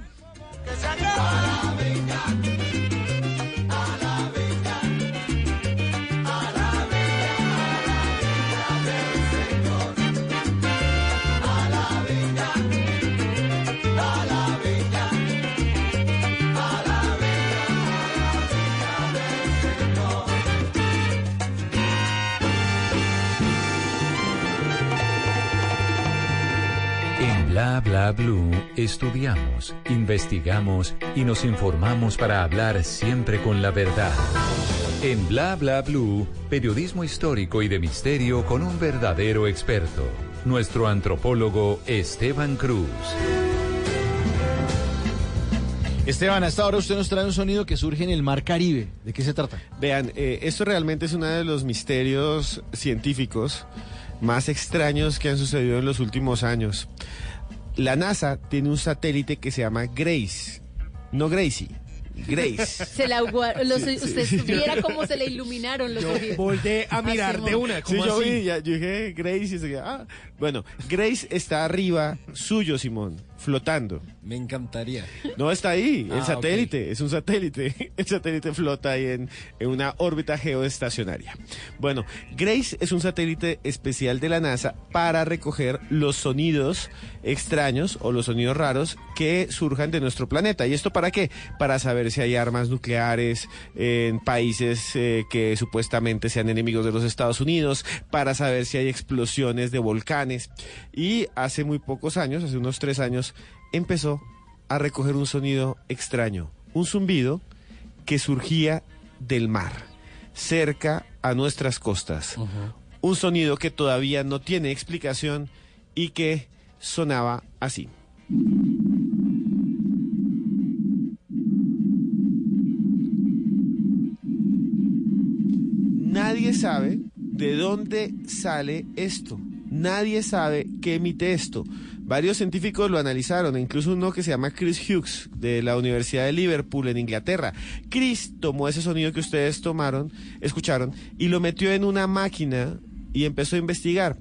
E: Bla Bla Blue estudiamos, investigamos y nos informamos para hablar siempre con la verdad. En Bla Bla Blue, periodismo histórico y de misterio con un verdadero experto, nuestro antropólogo Esteban Cruz.
B: Esteban, a esta hora usted nos trae un sonido que surge en el mar Caribe. ¿De qué se trata?
F: Vean, eh, esto realmente es uno de los misterios científicos más extraños que han sucedido en los últimos años. La NASA tiene un satélite que se llama Grace, no Gracie, Grace.
R: Se la los-
F: Sí,
R: usted
F: sí.
R: supiera cómo se le iluminaron los ojos.
D: Volteé a mirar
R: Simón.
D: de una,
F: Sí, yo
D: así?
F: vi, ya- yo dije Grace y se ah. Bueno, Grace está arriba suyo, Simón, flotando.
W: Me encantaría.
F: No está ahí, el
W: Ah,
F: satélite, es un satélite. El satélite flota ahí en, en una órbita geoestacionaria. Bueno, Grace es un satélite especial de la NASA para recoger los sonidos extraños o los sonidos raros que surjan de nuestro planeta. ¿Y esto para qué? Para saber si hay armas nucleares en países eh, que supuestamente sean enemigos de los Estados Unidos, para saber si hay explosiones de volcanes. Y hace muy pocos años, hace unos tres años, empezó a recoger un sonido extraño, un zumbido que surgía del mar, cerca a nuestras costas. Un sonido que todavía no tiene explicación y que sonaba así. Nadie sabe de dónde sale esto. Nadie sabe qué emite esto. Varios científicos lo analizaron, e incluso uno que se llama Chris Hughes de la Universidad de Liverpool en Inglaterra. Chris tomó ese sonido que ustedes tomaron, escucharon, y lo metió en una máquina y empezó a investigar.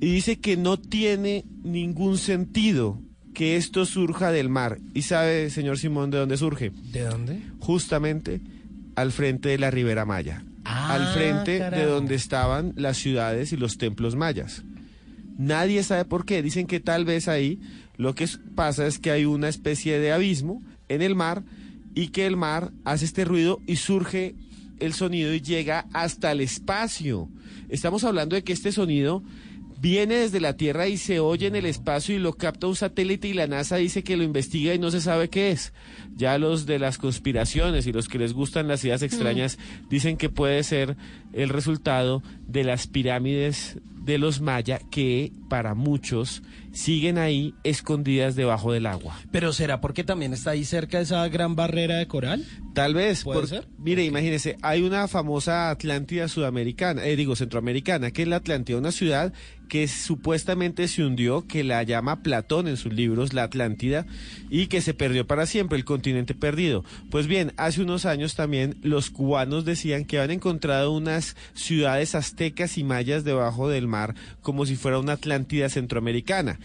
F: Y dice que no tiene ningún sentido que esto surja del mar. ¿Y sabe, señor Simón, de dónde surge?
D: ¿De dónde?
F: Justamente al frente de la Ribera Maya.
D: Ah,
F: al frente de donde estaban las ciudades y los templos mayas. Nadie sabe por qué. Dicen que tal vez ahí lo que pasa es que hay una especie de abismo en el mar y que el mar hace este ruido y surge el sonido y llega hasta el espacio. Estamos hablando de que este sonido viene desde la Tierra y se oye en el espacio y lo capta un satélite y la NASA dice que lo investiga y no se sabe qué es. Ya los de las conspiraciones y los que les gustan las ideas extrañas dicen que puede ser el resultado de las pirámides de los maya que para muchos siguen ahí escondidas debajo del agua.
D: Pero será porque también está ahí cerca esa gran barrera de coral?
F: Tal vez.
D: ¿Puede
F: por-
D: ser?
F: Mire, imagínese, hay una famosa Atlántida sudamericana, eh, digo centroamericana, que es la Atlántida, una ciudad que supuestamente se hundió, que la llama Platón en sus libros, la Atlántida, y que se perdió para siempre, el continente perdido. Pues bien, hace unos años también los cubanos decían que habían encontrado ciudades aztecas y mayas debajo del mar, como si fuera una Atlántida centroamericana.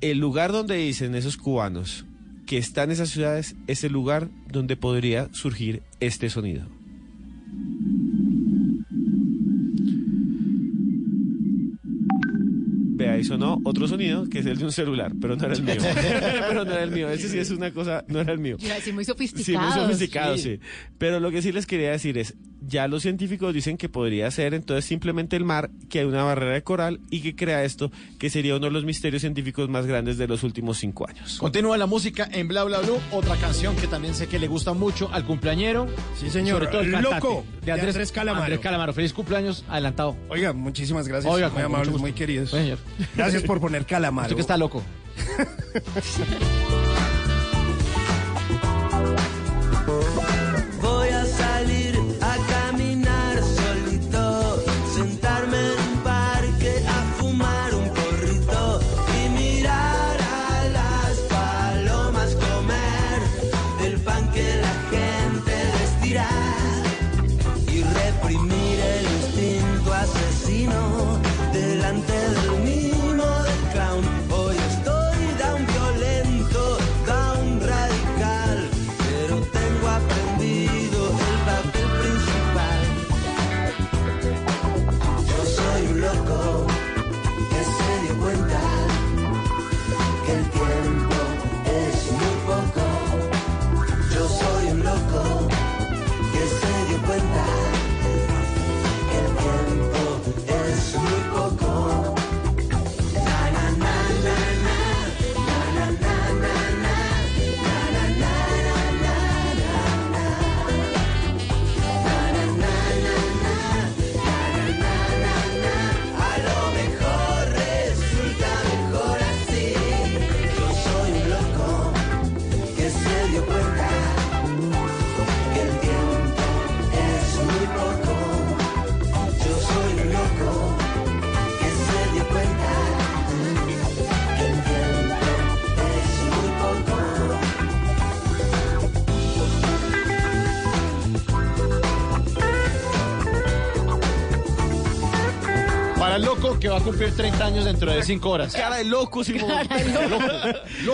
F: El lugar donde dicen esos cubanos que están esas ciudades es el lugar donde podría surgir este sonido. Vea, y sonó otro sonido que es el de un celular, pero no era el mío. pero no era el mío. Ese sí es una cosa, no era el mío.
R: Decir muy
F: Sí,
R: sofisticado.
F: muy sofisticado, sí. Pero lo que sí les quería decir es, ya los científicos dicen que podría ser entonces simplemente el mar, que hay una barrera de coral y que crea esto, que sería uno de los misterios científicos más grandes de los últimos cinco años.
X: Continúa la música en Bla Bla Blue, otra canción que también sé que le gusta mucho al cumpleañero.
D: Sí, señor.
X: Sobre todo el cantante,
D: Loco,
X: de Andrés,
D: Andrés Calamaro.
X: Andrés Calamaro. Feliz cumpleaños adelantado.
D: Oiga, muchísimas gracias.
X: Oiga,
D: muy amables, muy queridos.
X: Bueno, señor.
D: Gracias por poner calamaro.
X: Usted que está loco.
B: loco que
X: va a cumplir 30 años dentro de 5 horas.
F: Cara de loco, Simón.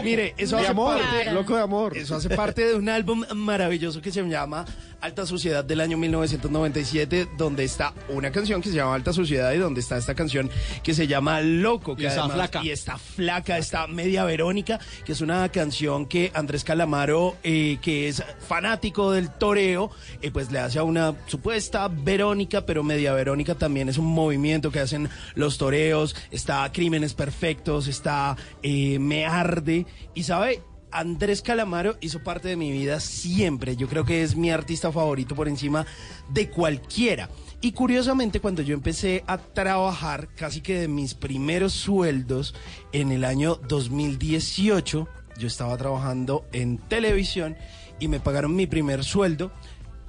D: Mire, eso
F: De
D: hace
F: amor,
D: parte,
F: loco de amor.
D: Eso hace parte de un álbum maravilloso que se llama Alta Sociedad del año 1997, donde está una canción que se llama Alta Sociedad y donde está esta canción que se llama Loco. Que
X: Y está flaca.
D: Y está flaca, está media Verónica, que es una canción que Andrés Calamaro, eh, que es fanático del toreo, eh, pues le hace a una supuesta Verónica, pero media Verónica también es un movimiento que hacen los toreos, está Crímenes Perfectos, está eh, Me Arde, y sabe, Andrés Calamaro hizo parte de mi vida siempre. Yo creo que es mi artista favorito por encima de cualquiera. Y curiosamente, cuando yo empecé a trabajar, casi que de mis primeros sueldos en el año 2018, yo estaba trabajando en televisión y me pagaron mi primer sueldo.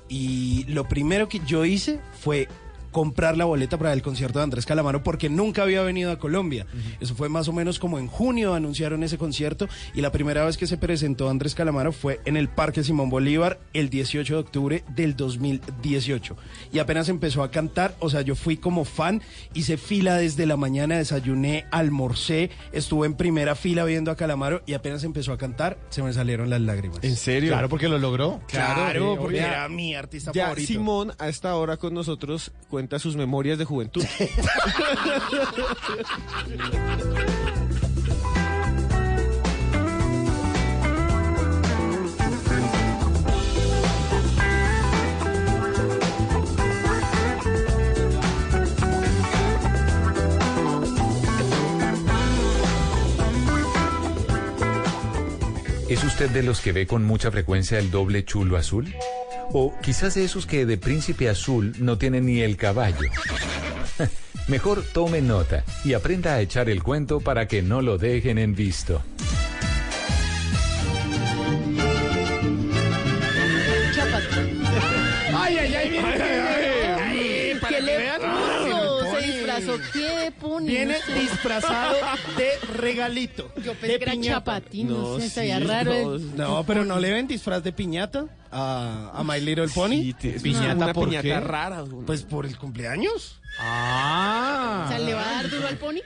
D: Y lo primero que yo hice fue comprar la boleta para el concierto de Andrés Calamaro porque nunca había venido a Colombia. Eso fue más o menos como en junio anunciaron ese concierto y la primera vez que se presentó Andrés Calamaro fue en el Parque Simón Bolívar el 18 de octubre del 2018. Y apenas empezó a cantar, o sea, yo fui como fan, hice fila desde la mañana, desayuné, almorcé, estuve en primera fila viendo a Calamaro y apenas empezó a cantar, se me salieron las lágrimas.
F: ¿En serio?
X: Claro, porque lo logró.
D: Claro, porque era mi artista
F: Ya
D: favorito.
F: Simón a esta hora con nosotros cuenta sus memorias de juventud.
E: ¿Es usted de los que ve con mucha frecuencia el doble chulo azul? O quizás de esos que de príncipe azul no tienen ni el caballo. Mejor tome nota y aprenda a echar el cuento para que no lo dejen en visto.
R: ¿Qué pone?
D: Viene
R: No sé.
D: disfrazado de regalito.
R: Yo pensé
D: de
R: que era
D: piñata.
R: chapatín, no, sé,
F: sí,
R: veía raro.
F: no,
R: el-
D: No, pero no le ven disfraz de piñata a, a My Little Pony.
F: Sí, te-
X: Piñata,
F: una
X: ¿por
F: piñata
X: qué?
F: rara.
D: Pues por el cumpleaños.
X: Ah.
R: O sea, ¿le va a dar duro al pony?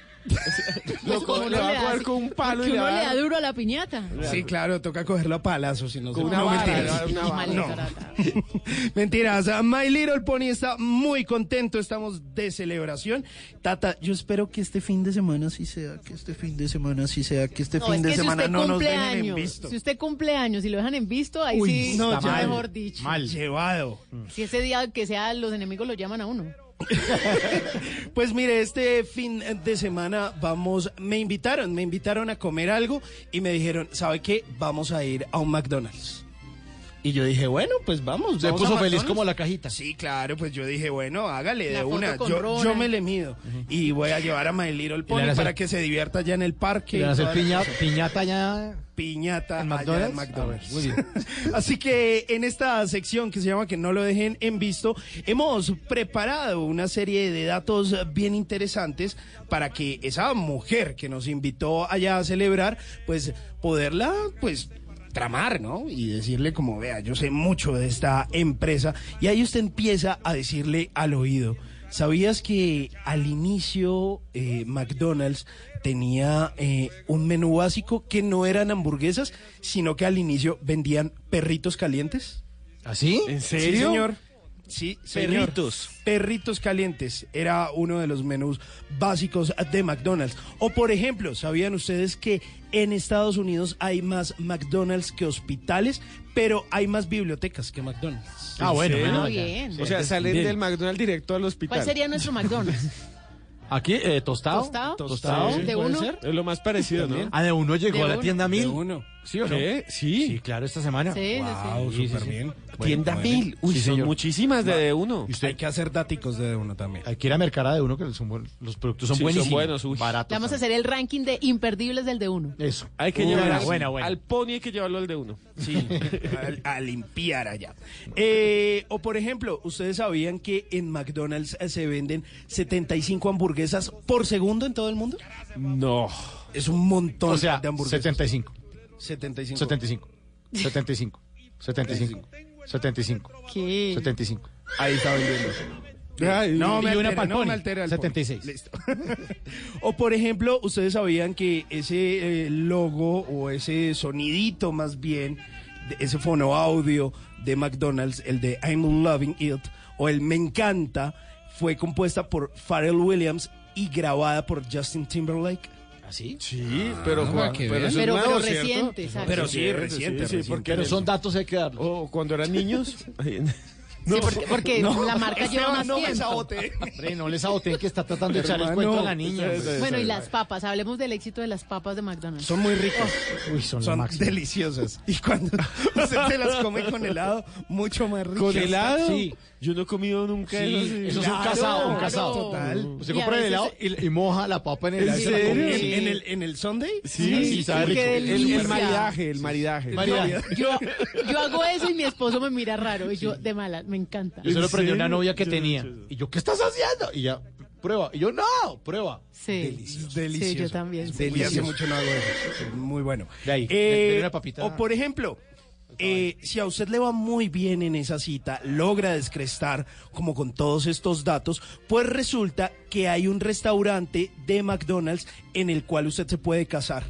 F: Lo co-
R: Uno
F: le va a coger con un palo y le
R: uno
F: va a
R: le da duro a la piñata.
D: Sí, claro, toca cogerlo a palazos, si no se
F: Con una
D: no,
F: vara,
D: mentiras.
F: una vara.
D: No. Mentiras, My Little Pony está muy contento, estamos de celebración. Tata, yo espero que este fin de semana sí sea, que este fin de semana sí sea, que este
R: No,
D: fin
R: es
D: de
R: si
D: semana no nos
R: cumple
D: dejen en
R: años,
D: visto.
R: si usted cumple años y lo dejan en visto, ahí
D: Uy,
R: sí,
D: no,
R: está
D: ya.
R: mejor dicho.
D: Mal. Llevado.
R: Si ese día que sea los enemigos lo llaman a uno.
D: Pues mire, este fin de semana vamos, me invitaron, me invitaron a comer algo y me dijeron, ¿sabe qué? Vamos a ir a un McDonald's. Y yo dije, bueno, pues vamos.
B: Se
D: vamos
B: puso
D: a
B: feliz como la cajita.
D: Sí, claro, pues yo dije, bueno, hágale
R: La
D: de una. Yo, me le mido y voy a llevar a My Little
B: le
D: Pony
B: hacer-
D: para que se divierta allá en el parque.
B: ¿Le van a
D: y
B: hacer piña- piñata ya
D: piñata
B: en
D: allá
B: McDonald's?
D: en McDonald's.
B: Ah, muy bien.
D: Así que en esta sección que se llama Que no lo dejen en visto, hemos preparado una serie de datos bien interesantes para que esa mujer que nos invitó allá a celebrar, pues poderla, pues tramar, ¿no? Y decirle como, vea, yo sé mucho de esta empresa. Y ahí usted empieza a decirle al oído, ¿sabías que al inicio eh, McDonald's tenía eh, un menú básico que no eran hamburguesas, sino que al inicio vendían perritos calientes?
B: ¿Así?
F: ¿En
D: Sí,
F: serio?
D: señor. Sí, señor.
F: Perritos.
D: Perritos calientes era uno de los menús básicos de McDonald's. O por ejemplo, ¿sabían ustedes que en Estados Unidos hay más McDonald's que hospitales, pero hay más bibliotecas que McDonald's?
B: Ah, bueno.
R: Ah, bien.
F: O sea, salen
D: Bien.
F: del McDonald's directo al hospital.
R: ¿Cuál sería nuestro McDonald's?
B: Aquí, eh, tostado.
R: ¿Tostado?
B: Tostado.
R: ¿De
B: ¿puede
R: uno?
B: ser?
F: Es lo más parecido, ¿no?
B: Ah, de uno llegó
R: De
B: a la
R: uno.
B: tienda
D: De
B: mil.
D: uno.
B: ¿Sí o no?
F: Sí.
B: Sí, claro, esta semana.
R: Sí, sí, sí.
D: Wow,
B: Sí, sí,
D: súper bien.
F: Tienda
D: Bueno,
F: mil. Uy,
B: Sí,
F: son
B: señor.
F: muchísimas de, de uno.
B: Y usted-
D: Hay que hacer daticos de uno también.
B: Hay que ir a Mercada de uno, que son buen- los productos son
F: Sí, son
B: buenísimos.
F: buenos, uy.
B: Baratos.
R: Vamos a hacer el ranking de imperdibles del de uno.
B: Eso.
F: Hay que
B: Uy,
F: llevar
B: buena,
F: al,
B: buena, buena.
F: al pony hay que llevarlo al de uno.
D: Sí, a, a limpiar allá. Eh, o por ejemplo, ¿ustedes sabían que en McDonald's eh, se venden 75 hamburguesas por segundo en todo el mundo?
F: No.
D: Es un montón
B: O sea,
D: de hamburguesas.
B: 75.
D: 75.
B: 75. 75. 75. 75.
R: ¿Qué?
B: 75.
D: Ahí está vendiendo.
B: Ay,
D: no, me
B: y una
D: altera,
B: pa'l
D: no me altera el pony.
B: 76.
D: Listo. o por ejemplo, ¿ustedes sabían que ese eh, logo o ese sonidito más bien, de ese fono audio de McDonald's, el de I'm Loving It o el Me Encanta, fue compuesta por Pharrell Williams y grabada por Justin Timberlake?
B: ¿Así?
F: Sí, pero, Juan,
D: que
F: pero eso es
R: Pero,
F: nuevo,
R: pero
F: ¿cierto?
R: reciente, exacto.
D: Pero sí,
F: Reciente,
D: reciente,
F: sí, sí,
D: reciente.
F: porque
B: Pero son datos hay que darlos.
F: O cuando eran niños.
R: Sí, porque, porque la marca lleva más
D: no
R: tiempo.
D: sabote.
B: Hombre, no les saboteen que está tratando de echar el cuento a la niña. hombre.
R: Bueno, y las papas. Hablemos del éxito de las papas de McDonald's.
D: Son muy ricas.
B: Uy, son,
D: Son deliciosas. Y cuando usted se las come con helado, mucho más ricas.
F: ¿Con helado?
B: Sí.
F: Yo no he comido nunca
B: Sí,
F: eso. sí.
B: eso es un casado, un casado.
D: total.
B: Usted
R: Y
B: compra el helado y, y moja la papa en el
F: ¿En
B: helado.
D: ¿En,
R: Sí.
D: en el, ¿En el Sunday?
B: Sí, sí, sabe rico.
F: El, el maridaje, el maridaje.
B: Maridaje.
R: Yo, yo hago eso y mi esposo me mira raro. Y yo, de mala, me encanta.
B: Yo se lo
F: ¿En
B: prendí a una novia que
F: Yo no
B: tenía. Y yo, ¿qué estás haciendo? Y ya, prueba. Y yo, no, prueba.
R: Sí.
D: Delicioso.
R: Sí, yo también. sí.
D: Hace mucho no hago eso. Es Muy bueno.
B: De ahí,
D: Eh,
B: de una papita.
D: O por ejemplo, eh, si a usted le va muy bien en esa cita, logra descrestar como con todos estos datos, pues resulta que hay un restaurante de McDonald's en el cual usted se puede casar.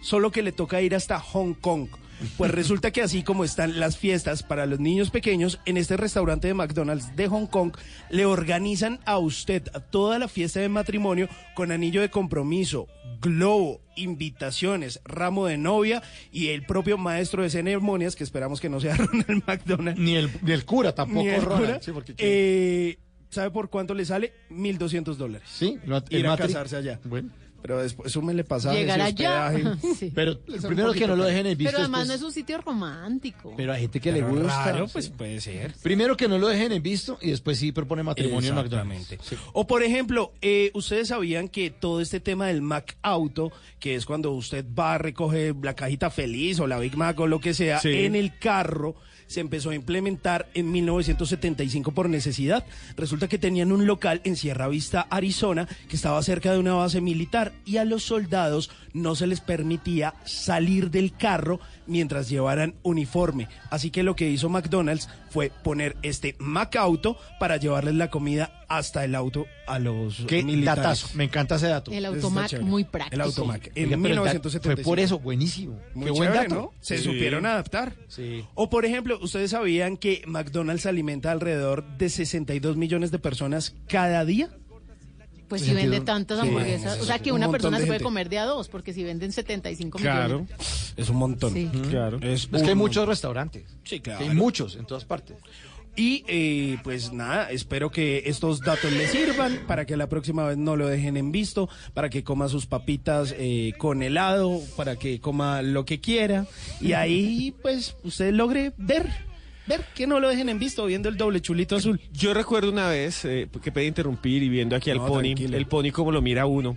D: Solo que le toca ir hasta Hong Kong. Pues resulta que así como están las fiestas para los niños pequeños, en este restaurante de McDonald's de Hong Kong le organizan a usted toda la fiesta de matrimonio con anillo de compromiso, globo, invitaciones, ramo de novia y el propio maestro de ceremonias, que esperamos que no sea Ronald McDonald.
B: Ni el, ni el cura tampoco,
D: ni el
B: Ronald.
D: cura.
B: Sí, porque-
D: Eh, ¿Sabe por cuánto le sale? 1.200 dólares.
B: Sí, el
D: Ir a
B: matri.
D: casarse allá.
B: Bueno.
D: Pero después, súmele pasajes
R: Llegar
D: y
R: allá.
D: hospedaje.
R: Sí.
B: Pero primero que no lo dejen en visto.
R: Pero además
B: después-
R: no es un sitio romántico.
B: Pero hay gente que
D: Pero
B: le gusta.
D: raro,
B: sí.
D: pues puede ser.
B: Primero que no lo dejen en visto y después sí propone matrimonio en
D: Exactamente.
B: McDonald's. Sí.
D: O por ejemplo, eh, ustedes sabían que todo este tema del Mac Auto, que es cuando usted va a recoger la cajita feliz o la Big Mac o lo que sea,
F: Sí.
D: en el carro se empezó a implementar en 1975 por necesidad. Resulta que tenían un local en Sierra Vista, Arizona, que estaba cerca de una base militar y a los soldados no se les permitía salir del carro mientras llevaran uniforme. Así que lo que hizo McDonald's fue poner este Mac Auto para llevarles la comida hasta el auto a los
B: Qué
D: militares.
B: datazo, me encanta ese dato.
R: El automac muy práctico.
D: El automac. En
B: Oiga, pero el da-
D: 1975.
B: Fue por eso, buenísimo.
D: Muy
B: Qué buen
D: chévere,
B: dato.
D: ¿no? Se
B: Sí.
D: supieron adaptar.
B: Sí.
D: O por ejemplo, ustedes sabían que McDonald's alimenta alrededor de 62 millones de personas cada día.
R: Pues si vende
D: 62.
R: tantas
D: Sí,
R: hamburguesas, o sea que
D: un
R: una
D: montón
R: persona
D: de
R: se puede
D: gente.
R: comer de a dos, porque si venden 75
D: Claro,
R: millones.
D: es un montón.
R: Sí.
D: Claro.
B: Es que hay muchos restaurantes.
D: Sí, claro.
B: Hay muchos en todas partes.
D: Y eh, pues nada, espero que estos datos les sirvan para que la próxima vez no lo dejen en visto, para que coma sus papitas eh, con helado, para que coma lo que quiera. Y ahí pues usted logre ver, ver que no lo dejen en visto viendo el doble chulito azul.
F: Yo recuerdo una vez, eh, que pedí interrumpir y viendo aquí al
D: No,
F: pony,
D: tranquilo.
F: el pony como lo mira uno.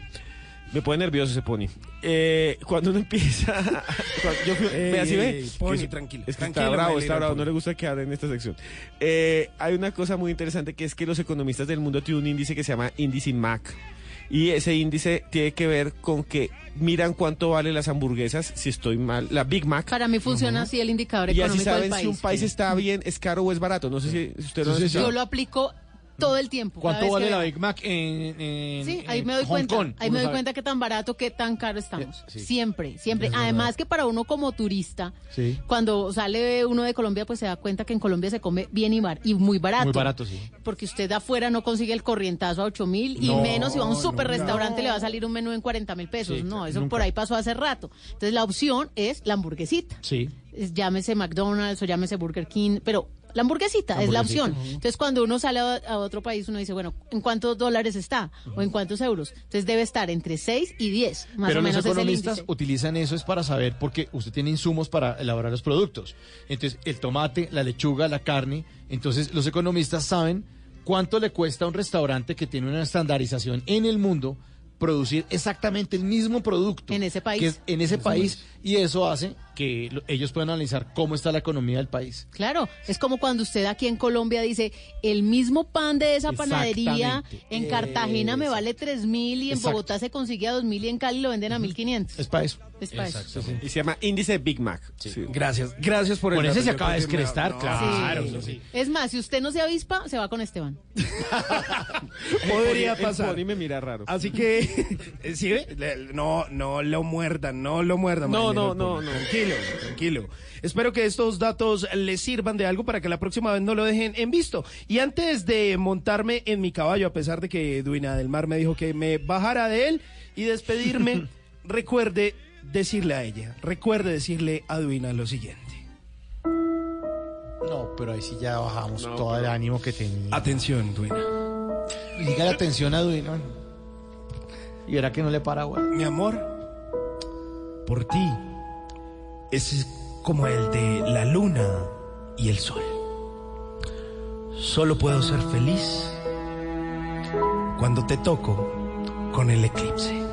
F: Me pone nervioso ese pony. Eh, cuando uno empieza... cuando yo fui-
D: Ey,
F: ve así, ve.
D: pony,
F: Que-
D: tranquilo,
F: Es que
D: tranquilo,
F: está bravo,
D: me
F: está bravo. No le gusta que en esta sección. Eh, hay una cosa muy interesante que es que los economistas del mundo tienen un índice que se llama índice MAC. Y ese índice tiene que ver con que miran cuánto valen las hamburguesas, si estoy mal, la Big Mac.
R: Para mí funciona así el indicador
F: Y así
R: económico del
F: saben
R: país.
F: si un país está bien, es caro o es barato. No sé si usted lo ha
B: Sí.
R: Yo lo aplico todo el tiempo.
B: ¿Cuánto vale la. Big Mac en, en-
R: Sí,
B: en
R: ahí me doy
B: Hong
R: cuenta.
B: Kong?
R: Ahí me doy
B: sabe.
R: cuenta que tan barato, que tan caro estamos.
B: Sí.
R: Siempre, siempre.
B: Es verdad.
R: Además que para uno como turista,
B: Sí.
R: cuando sale uno de Colombia, pues se da cuenta que en Colombia se come bien y, bar- y muy barato.
B: Muy barato, sí.
R: Porque usted de afuera no consigue el corrientazo a 8 mil y
B: No,
R: menos si va a un super restaurante
B: no.
R: le va a salir un menú en 40 mil pesos. No, eso
B: nunca.
R: por ahí pasó hace rato. Entonces la opción es la hamburguesita.
B: Sí.
R: Es- llámese McDonald's o llámese Burger King, pero la hamburguesita, es la opción. Entonces, cuando uno sale a, a otro país, uno dice, bueno, ¿en cuántos dólares está? ¿O en cuántos euros? Entonces, debe estar entre 6 y 10, más
B: Pero
R: o menos
B: los
R: es el
B: economistas utilizan eso es para saber porque usted tiene insumos para elaborar los productos. Entonces, el tomate, la lechuga, la carne. Entonces, los economistas saben cuánto le cuesta a un restaurante que tiene una estandarización en el mundo producir exactamente el mismo producto
R: En ese país.
B: que es en ese país y eso hace que lo- ellos puedan analizar cómo está la economía del país.
R: Claro, es como cuando usted aquí en Colombia dice, el mismo pan de esa panadería en Cartagena me vale 3 mil y en
B: Exacto.
R: Bogotá se consigue a 2 mil y en Cali lo venden a 1500.
B: Es para eso.
R: Eso.
F: Y se llama índice Big Mac. Sí.
D: Gracias, gracias por el
B: ese
D: dato.
B: se acaba de descrestar,
D: no,
B: claro.
R: Sí.
B: eso sí.
R: Es más, si usted no se avispa, se va con Esteban.
D: Podría pasar.
F: pony me mira raro.
D: Así que, ¿sí ve? Le- No, no lo muerdan, no lo muerdan.
F: No, no, no, no.
D: Tranquilo, tranquilo. Espero que estos datos les sirvan de algo para que la próxima vez no lo dejen en visto. Y antes de montarme en mi caballo, a pesar de que Duina del Mar me dijo que me bajara de él y despedirme, recuerde decirle a ella, recuerde decirle a Duina lo siguiente.
B: No, pero ahí sí ya bajamos
F: No,
B: todo el ánimo que tenía.
D: Atención, Duina.
B: Diga la atención a Duino. Y verá que no le para, güey.
D: Mi amor, por ti es como el de la luna y el sol. Solo puedo ser feliz cuando te toco con el eclipse.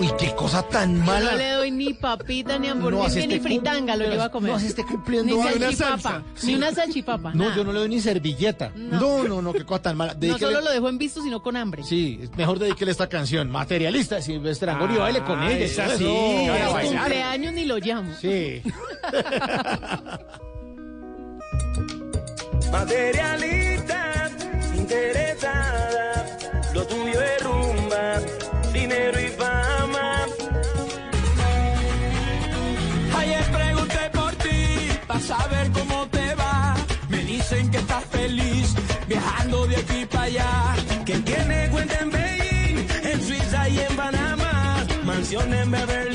B: Uy, qué cosa tan
R: Yo
B: mala.
R: no le doy ni papita, ni
B: No,
R: hamburguesa,
B: así
R: ni fritanga lo llevo a comer.
B: no, así esté cumpliendo
R: Ni salchipapa,
B: Una salsa.
R: ni
B: Sí.
R: una salchipapa.
B: No,
R: nada.
B: yo no le doy ni servilleta. No, no, no, qué cosa tan mala.
R: No
B: Dedíquele-
R: solo lo dejo en visto, sino con hambre.
B: Sí, es mejor dedíquele esta canción. Materialista Silvestre Angori,
F: Ah,
B: baile con ella.
F: esa
B: eso.
F: sí.
B: Que vaya a
R: Los
B: bailar.
R: cumpleaños ni lo llamo.
B: Sí.
T: Materialista, interesada, lo tuyo es rumba, dinero y fama.
V: Saber cómo te va. Me dicen que estás feliz, viajando de aquí para allá.
T: Que tiene cuenta en Beijing, en Suiza y en Panamá, mansión en Beverly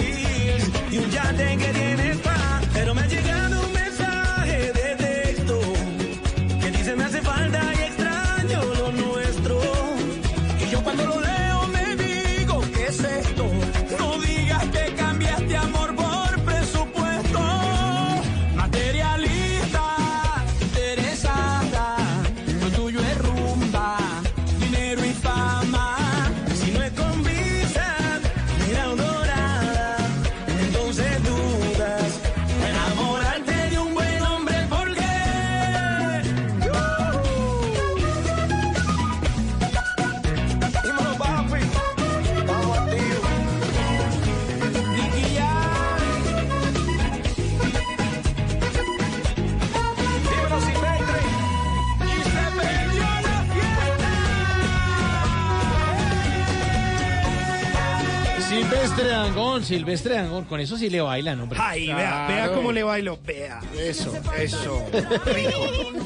B: Silvestre Dangón, con eso sí le bailan, hombre.
D: Ay, vea, vea cómo le bailo. Vea, eso, eso. Rico.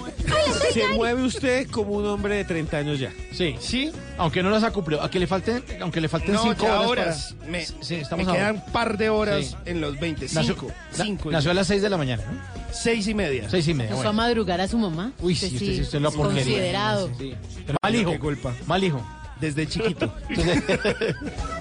F: Se mueve usted como un hombre de 30 años ya.
B: Sí.
D: ¿Sí?
B: Aunque no las ha cumplido, aunque le falten, aunque le falten
D: No,
B: cinco
D: ya
B: horas.
D: horas.
B: para-
D: Me,
B: Sí, estamos
D: me quedan un par de horas
B: Sí.
D: en los 20.
B: Nació,
D: Cinco.
B: na-
D: cinco.
B: nació a las seis de la mañana, ¿no?
D: seis y media.
B: Seis y media.
R: ¿No fue
B: bueno.
R: a madrugar a su mamá?
B: Uy, sí, usted, sí, usted lo porquería.
R: Considerado.
B: Sí. Pero mal hijo.
D: Qué culpa.
B: Mal hijo.
D: Desde chiquito.